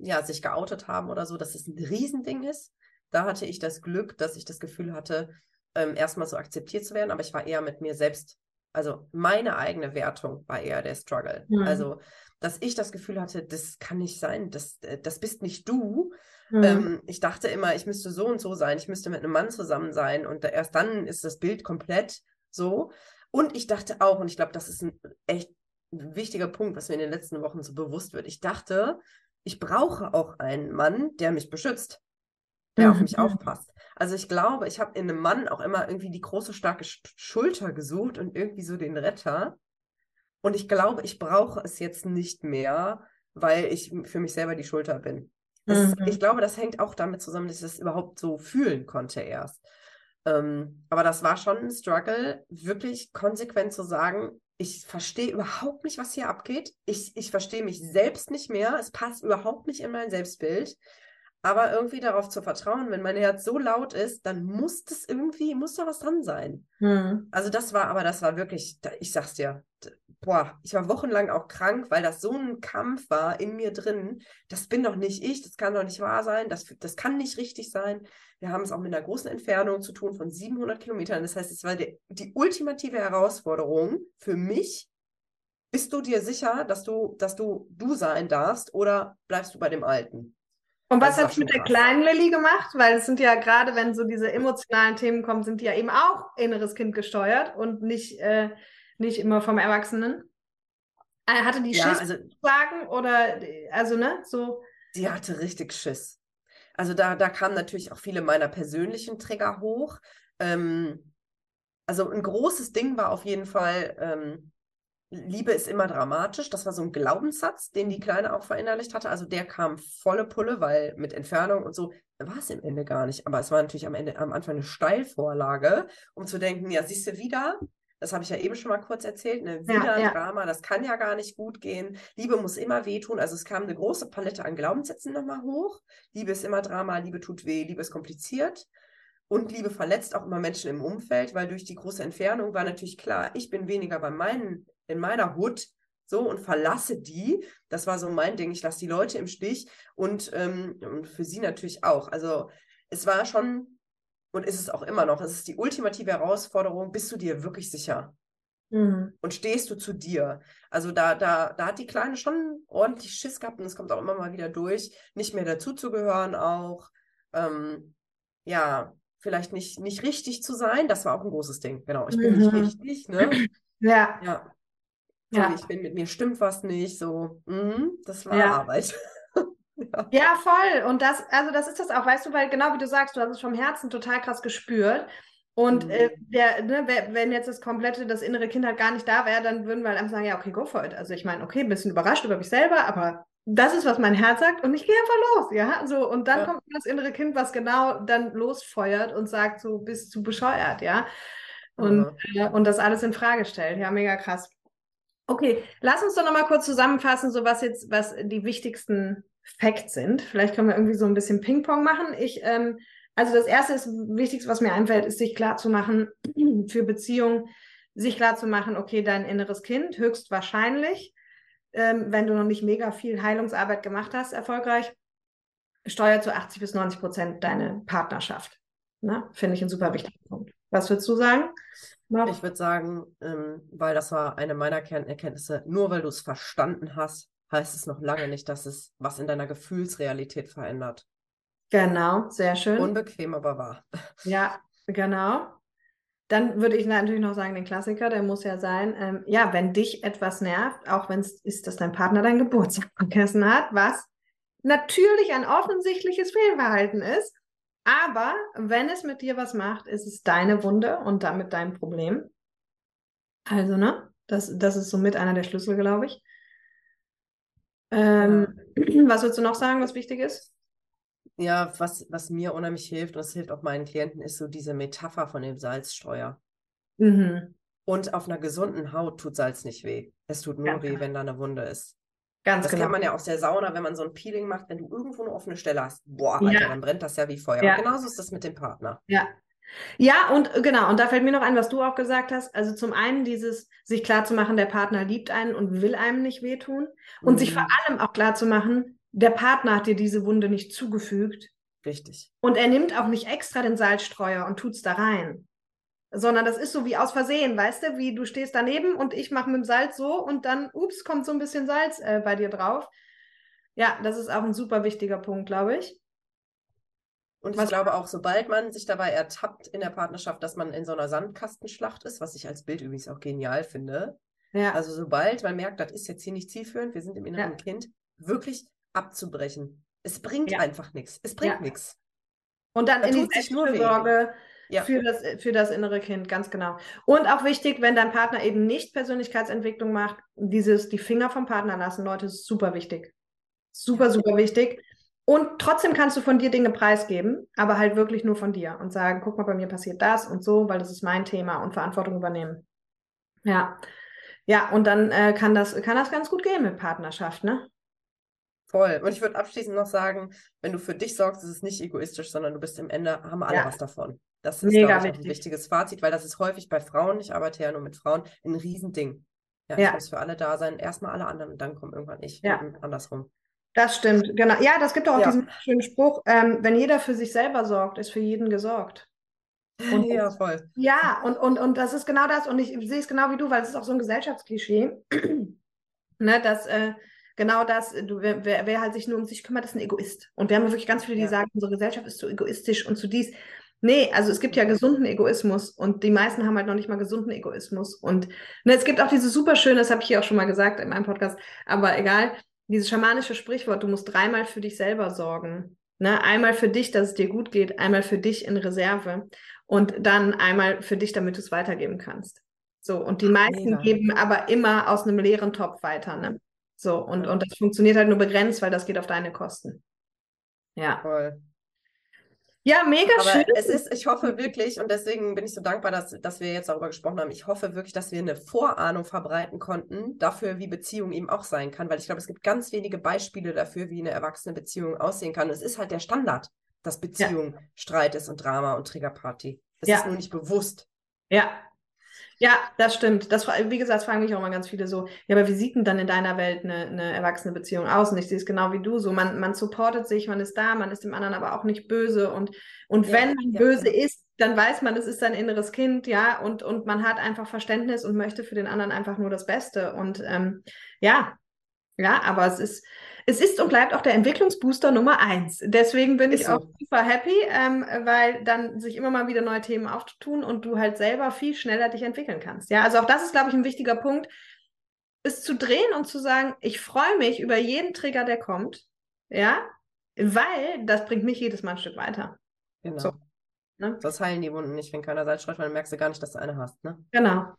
ja sich geoutet haben oder so, dass es ein Riesending ist. Da hatte ich das Glück, dass ich das Gefühl hatte, ähm, erstmal so akzeptiert zu werden, aber ich war eher mit mir selbst, also meine eigene Wertung war eher der Struggle. Mhm. Also, dass ich das Gefühl hatte, das kann nicht sein, das, äh, das bist nicht du. Mhm. Ähm, ich dachte immer, ich müsste so und so sein, ich müsste mit einem Mann zusammen sein und erst dann ist das Bild komplett so. Und ich dachte auch, und ich glaube, das ist ein echt wichtiger Punkt, was mir in den letzten Wochen so bewusst wird. Ich dachte, ich brauche auch einen Mann, der mich beschützt, der mhm. auf mich aufpasst. Also ich glaube, ich habe in einem Mann auch immer irgendwie die große, starke Schulter gesucht und irgendwie so den Retter. Und ich glaube, ich brauche es jetzt nicht mehr, weil ich für mich selber die Schulter bin. Das, mhm. Ich glaube, das hängt auch damit zusammen, dass ich das überhaupt so fühlen konnte erst. Ähm, aber das war schon ein Struggle, wirklich konsequent zu sagen, ich verstehe überhaupt nicht, was hier abgeht. Ich, ich verstehe mich selbst nicht mehr. Es passt überhaupt nicht in mein Selbstbild. Aber irgendwie darauf zu vertrauen, wenn mein Herz so laut ist, dann muss das irgendwie, muss da was dran sein. Mhm. Also das war, aber das war wirklich, ich sag's dir, boah, ich war wochenlang auch krank, weil das so ein Kampf war in mir drin. Das bin doch nicht ich, das kann doch nicht wahr sein, das, das kann nicht richtig sein. Wir haben es auch mit einer großen Entfernung zu tun von 700 Kilometern. Das heißt, es war die, die ultimative Herausforderung für mich. Bist du dir sicher, dass du, dass du du sein darfst oder bleibst du bei dem Alten? Und was hat es mit der kleinen Lilly gemacht? Weil es sind ja gerade, wenn so diese emotionalen Themen kommen, sind die ja eben auch inneres Kind gesteuert und nicht äh, nicht immer vom Erwachsenen. Äh, hatte die ja, Schiss also, sagen oder also ne so? Die hatte richtig Schiss. Also da, da kamen natürlich auch viele meiner persönlichen Trigger hoch. Ähm, also ein großes Ding war auf jeden Fall, ähm, Liebe ist immer dramatisch. Das war so ein Glaubenssatz, den die Kleine auch verinnerlicht hatte. Also der kam volle Pulle, weil mit Entfernung und so war es im Ende gar nicht. Aber es war natürlich am Ende am Anfang eine Steilvorlage, um zu denken, ja, siehst du wieder, Das habe ich ja eben schon mal kurz erzählt. Ne? Wieder ja, ja. Drama, das kann ja gar nicht gut gehen. Liebe muss immer wehtun. Also es kam eine große Palette an Glaubenssätzen nochmal hoch. Liebe ist immer Drama, Liebe tut weh, Liebe ist kompliziert. Und Liebe verletzt auch immer Menschen im Umfeld, weil durch die große Entfernung war natürlich klar, ich bin weniger bei meinen, in meiner Hut so und verlasse die. Das war so mein Ding. Ich lasse die Leute im Stich und, ähm, und für sie natürlich auch. Also es war schon und ist es auch immer noch. Es ist die ultimative Herausforderung. Bist du dir wirklich sicher? Mhm. Und stehst du zu dir? Also da, da, da hat die Kleine schon ordentlich Schiss gehabt und es kommt auch immer mal wieder durch, nicht mehr dazuzugehören auch. Ähm, ja, vielleicht nicht, nicht richtig zu sein, das war auch ein großes Ding. Genau, ich bin mhm. nicht richtig, ne? Ja. Ja. ja. Ich bin mit mir stimmt was nicht, so. Mhm, das war ja. Arbeit. Ja. ja, voll. Und das, also das ist das auch, weißt du, weil genau wie du sagst, du hast es vom Herzen total krass gespürt. Und mhm. äh, der, ne, wenn jetzt das komplette, das innere Kind halt gar nicht da wäre, dann würden wir halt einfach sagen, ja, okay, go for it. Also ich meine, okay, ein bisschen überrascht über mich selber, aber das ist, was mein Herz sagt und ich gehe einfach los, ja. So, und dann ja. kommt das innere Kind, was genau dann losfeuert und sagt, so bist du bescheuert, ja. Und, mhm. äh, und das alles in Frage stellt. Ja, mega krass. Okay, lass uns doch nochmal kurz zusammenfassen, so was jetzt, was die wichtigsten Facts sind. Vielleicht können wir irgendwie so ein bisschen Ping-Pong machen. Ich, ähm, also das erste ist, Wichtigste, was mir einfällt, ist, sich klar zu machen für Beziehungen, sich klar zu machen, okay, dein inneres Kind höchstwahrscheinlich ähm, wenn du noch nicht mega viel Heilungsarbeit gemacht hast, erfolgreich, steuert zu 80 bis 90 Prozent deine Partnerschaft. Ne? Finde ich ein super wichtiger Punkt. Was würdest du sagen? Noch? Ich würde sagen, ähm, weil das war eine meiner Kernerkenntnisse, nur weil du es verstanden hast, heißt es noch lange nicht, dass es was in deiner Gefühlsrealität verändert. Genau, sehr schön. Unbequem, aber wahr. Ja, genau. Dann würde ich natürlich noch sagen, den Klassiker, der muss ja sein, ähm, ja, wenn dich etwas nervt, auch wenn es ist, dass dein Partner dein Geburtstag vergessen hat, was natürlich ein offensichtliches Fehlverhalten ist, aber wenn es mit dir was macht, ist es deine Wunde und damit dein Problem. Also, ne? Das, das ist somit einer der Schlüssel, glaube ich. Ähm, ja. Was würdest du noch sagen, was wichtig ist? Ja, was, was mir unheimlich hilft, und das hilft auch meinen Klienten, ist so diese Metapher von dem Salzstreuer. Mhm. Und auf einer gesunden Haut tut Salz nicht weh. Es tut nur Ganz weh, wenn da eine Wunde ist. Ganz das genau. kennt man ja aus der Sauna, wenn man so ein Peeling macht, wenn du irgendwo eine offene Stelle hast. Boah, Alter, ja. dann brennt das ja wie Feuer. Ja. Und genauso ist das mit dem Partner. Ja. Ja, und genau, und da fällt mir noch ein, was du auch gesagt hast. Also zum einen dieses, sich klarzumachen, der Partner liebt einen und will einem nicht wehtun. Und mhm. sich vor allem auch klarzumachen, der Partner hat dir diese Wunde nicht zugefügt. Richtig. Und er nimmt auch nicht extra den Salzstreuer und tut es da rein. Sondern das ist so wie aus Versehen, weißt du, wie du stehst daneben und ich mache mit dem Salz so und dann, ups, kommt so ein bisschen Salz äh, bei dir drauf. Ja, das ist auch ein super wichtiger Punkt, glaube ich. Und ich was glaube auch, sobald man sich dabei ertappt in der Partnerschaft, dass man in so einer Sandkastenschlacht ist, was ich als Bild übrigens auch genial finde. Ja. Also sobald man merkt, das ist jetzt hier nicht zielführend, wir sind im inneren ja. Kind, wirklich abzubrechen. Es bringt ja. einfach nichts. Es bringt nichts. Und dann da in die Selbstfürsorge ja. für, das, für das innere Kind, ganz genau. Und auch wichtig, wenn dein Partner eben nicht Persönlichkeitsentwicklung macht, dieses die Finger vom Partner lassen, Leute, ist super wichtig. Super, super wichtig. Und trotzdem kannst du von dir Dinge preisgeben, aber halt wirklich nur von dir und sagen, guck mal, bei mir passiert das und so, weil das ist mein Thema und Verantwortung übernehmen. Ja. Ja, und dann äh, kann, das, kann das ganz gut gehen mit Partnerschaft, ne? Voll. Und ich würde abschließend noch sagen, wenn du für dich sorgst, ist es nicht egoistisch, sondern du bist im Ende, haben alle ja. was davon. Das ist, Mega glaube ich, ein wichtiges Fazit, weil das ist häufig bei Frauen, ich arbeite ja nur mit Frauen, ein Riesending. Ja, ja. ich muss für alle da sein, erstmal alle anderen und dann kommt irgendwann ich. Ja. andersrum. Das stimmt, genau. Ja, das gibt auch ja. diesen schönen Spruch, ähm, wenn jeder für sich selber sorgt, ist für jeden gesorgt. Und ja, voll. Ja, und, und, und das ist genau das. Und ich sehe es genau wie du, weil es ist auch so ein Gesellschaftsklischee, ne, dass äh, genau das, du, wer, wer, halt sich nur um sich kümmert, ist ein Egoist. Und wir haben wirklich ganz viele, die ja. sagen, unsere Gesellschaft ist zu egoistisch und zu dies. Nee, also es gibt ja gesunden Egoismus und die meisten haben halt noch nicht mal gesunden Egoismus. Und ne, es gibt auch dieses super schöne, das habe ich hier auch schon mal gesagt in meinem Podcast, aber egal, dieses schamanische Sprichwort, du musst dreimal für dich selber sorgen. Ne? Einmal für dich, dass es dir gut geht, einmal für dich in Reserve und dann einmal für dich, damit du es weitergeben kannst. So, und die meisten Mega. geben aber immer aus einem leeren Topf weiter. Ne? So, und, und das funktioniert halt nur begrenzt, weil das geht auf deine Kosten. Ja. Voll. Ja, mega Aber schön. Es ist, ich hoffe wirklich, und deswegen bin ich so dankbar, dass, dass wir jetzt darüber gesprochen haben. Ich hoffe wirklich, dass wir eine Vorahnung verbreiten konnten dafür, wie Beziehung eben auch sein kann, weil ich glaube, es gibt ganz wenige Beispiele dafür, wie eine erwachsene Beziehung aussehen kann. Und es ist halt der Standard, dass Beziehung ja. Streit ist und Drama und Triggerparty. Es ja. ist nur nicht bewusst. Ja, ja, das stimmt. Das, wie gesagt, fragen mich auch mal ganz viele so, ja, aber wie sieht denn dann in deiner Welt eine, eine erwachsene Beziehung aus? Und ich sehe es genau wie du so. Man, man supportet sich, man ist da, man ist dem anderen aber auch nicht böse. Und, und ja, wenn man ja, böse ja. ist, dann weiß man, es ist sein inneres Kind, ja, und, und man hat einfach Verständnis und möchte für den anderen einfach nur das Beste. Und ähm, ja, ja, aber es ist, es ist und bleibt auch der Entwicklungsbooster Nummer eins. Deswegen bin ist ich so. auch super happy, ähm, weil dann sich immer mal wieder neue Themen auftun und du halt selber viel schneller dich entwickeln kannst. Ja, also auch das ist, glaube ich, ein wichtiger Punkt, es zu drehen und zu sagen, ich freue mich über jeden Trigger, der kommt. Ja, weil das bringt mich jedes Mal ein Stück weiter. Genau. So, ne? Das heilen die Wunden nicht, wenn keiner Seite schreit, weil dann merkst du gar nicht, dass du eine hast. Ne? Genau.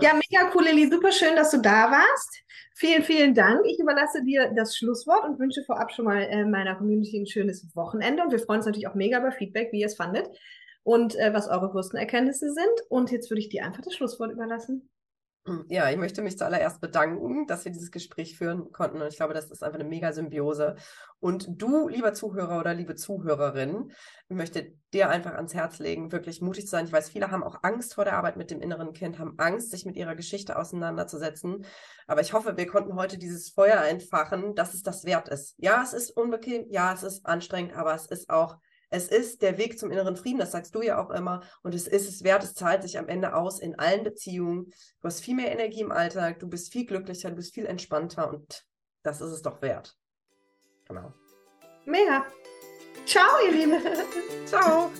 Ja. mega cool, Lilly. Super schön, dass du da warst. Vielen, vielen Dank. Ich überlasse dir das Schlusswort und wünsche vorab schon mal äh, meiner Community ein schönes Wochenende. Und wir freuen uns natürlich auch mega über Feedback, wie ihr es fandet und äh, was eure größten Erkenntnisse sind. Und jetzt würde ich dir einfach das Schlusswort überlassen. Ja, ich möchte mich zuallererst bedanken, dass wir dieses Gespräch führen konnten. Und ich glaube, das ist einfach eine mega Symbiose. Und du, lieber Zuhörer oder liebe Zuhörerin, ich möchte dir einfach ans Herz legen, wirklich mutig zu sein. Ich weiß, viele haben auch Angst vor der Arbeit mit dem inneren Kind, haben Angst, sich mit ihrer Geschichte auseinanderzusetzen. Aber ich hoffe, wir konnten heute dieses Feuer entfachen, dass es das wert ist. Ja, es ist unbequem, ja, es ist anstrengend, aber es ist auch es ist der Weg zum inneren Frieden, das sagst du ja auch immer. Und es ist es wert, es zahlt sich am Ende aus in allen Beziehungen. Du hast viel mehr Energie im Alltag, du bist viel glücklicher, du bist viel entspannter und das ist es doch wert. Genau. Mega. Ciao, ihr Lieben. Ciao.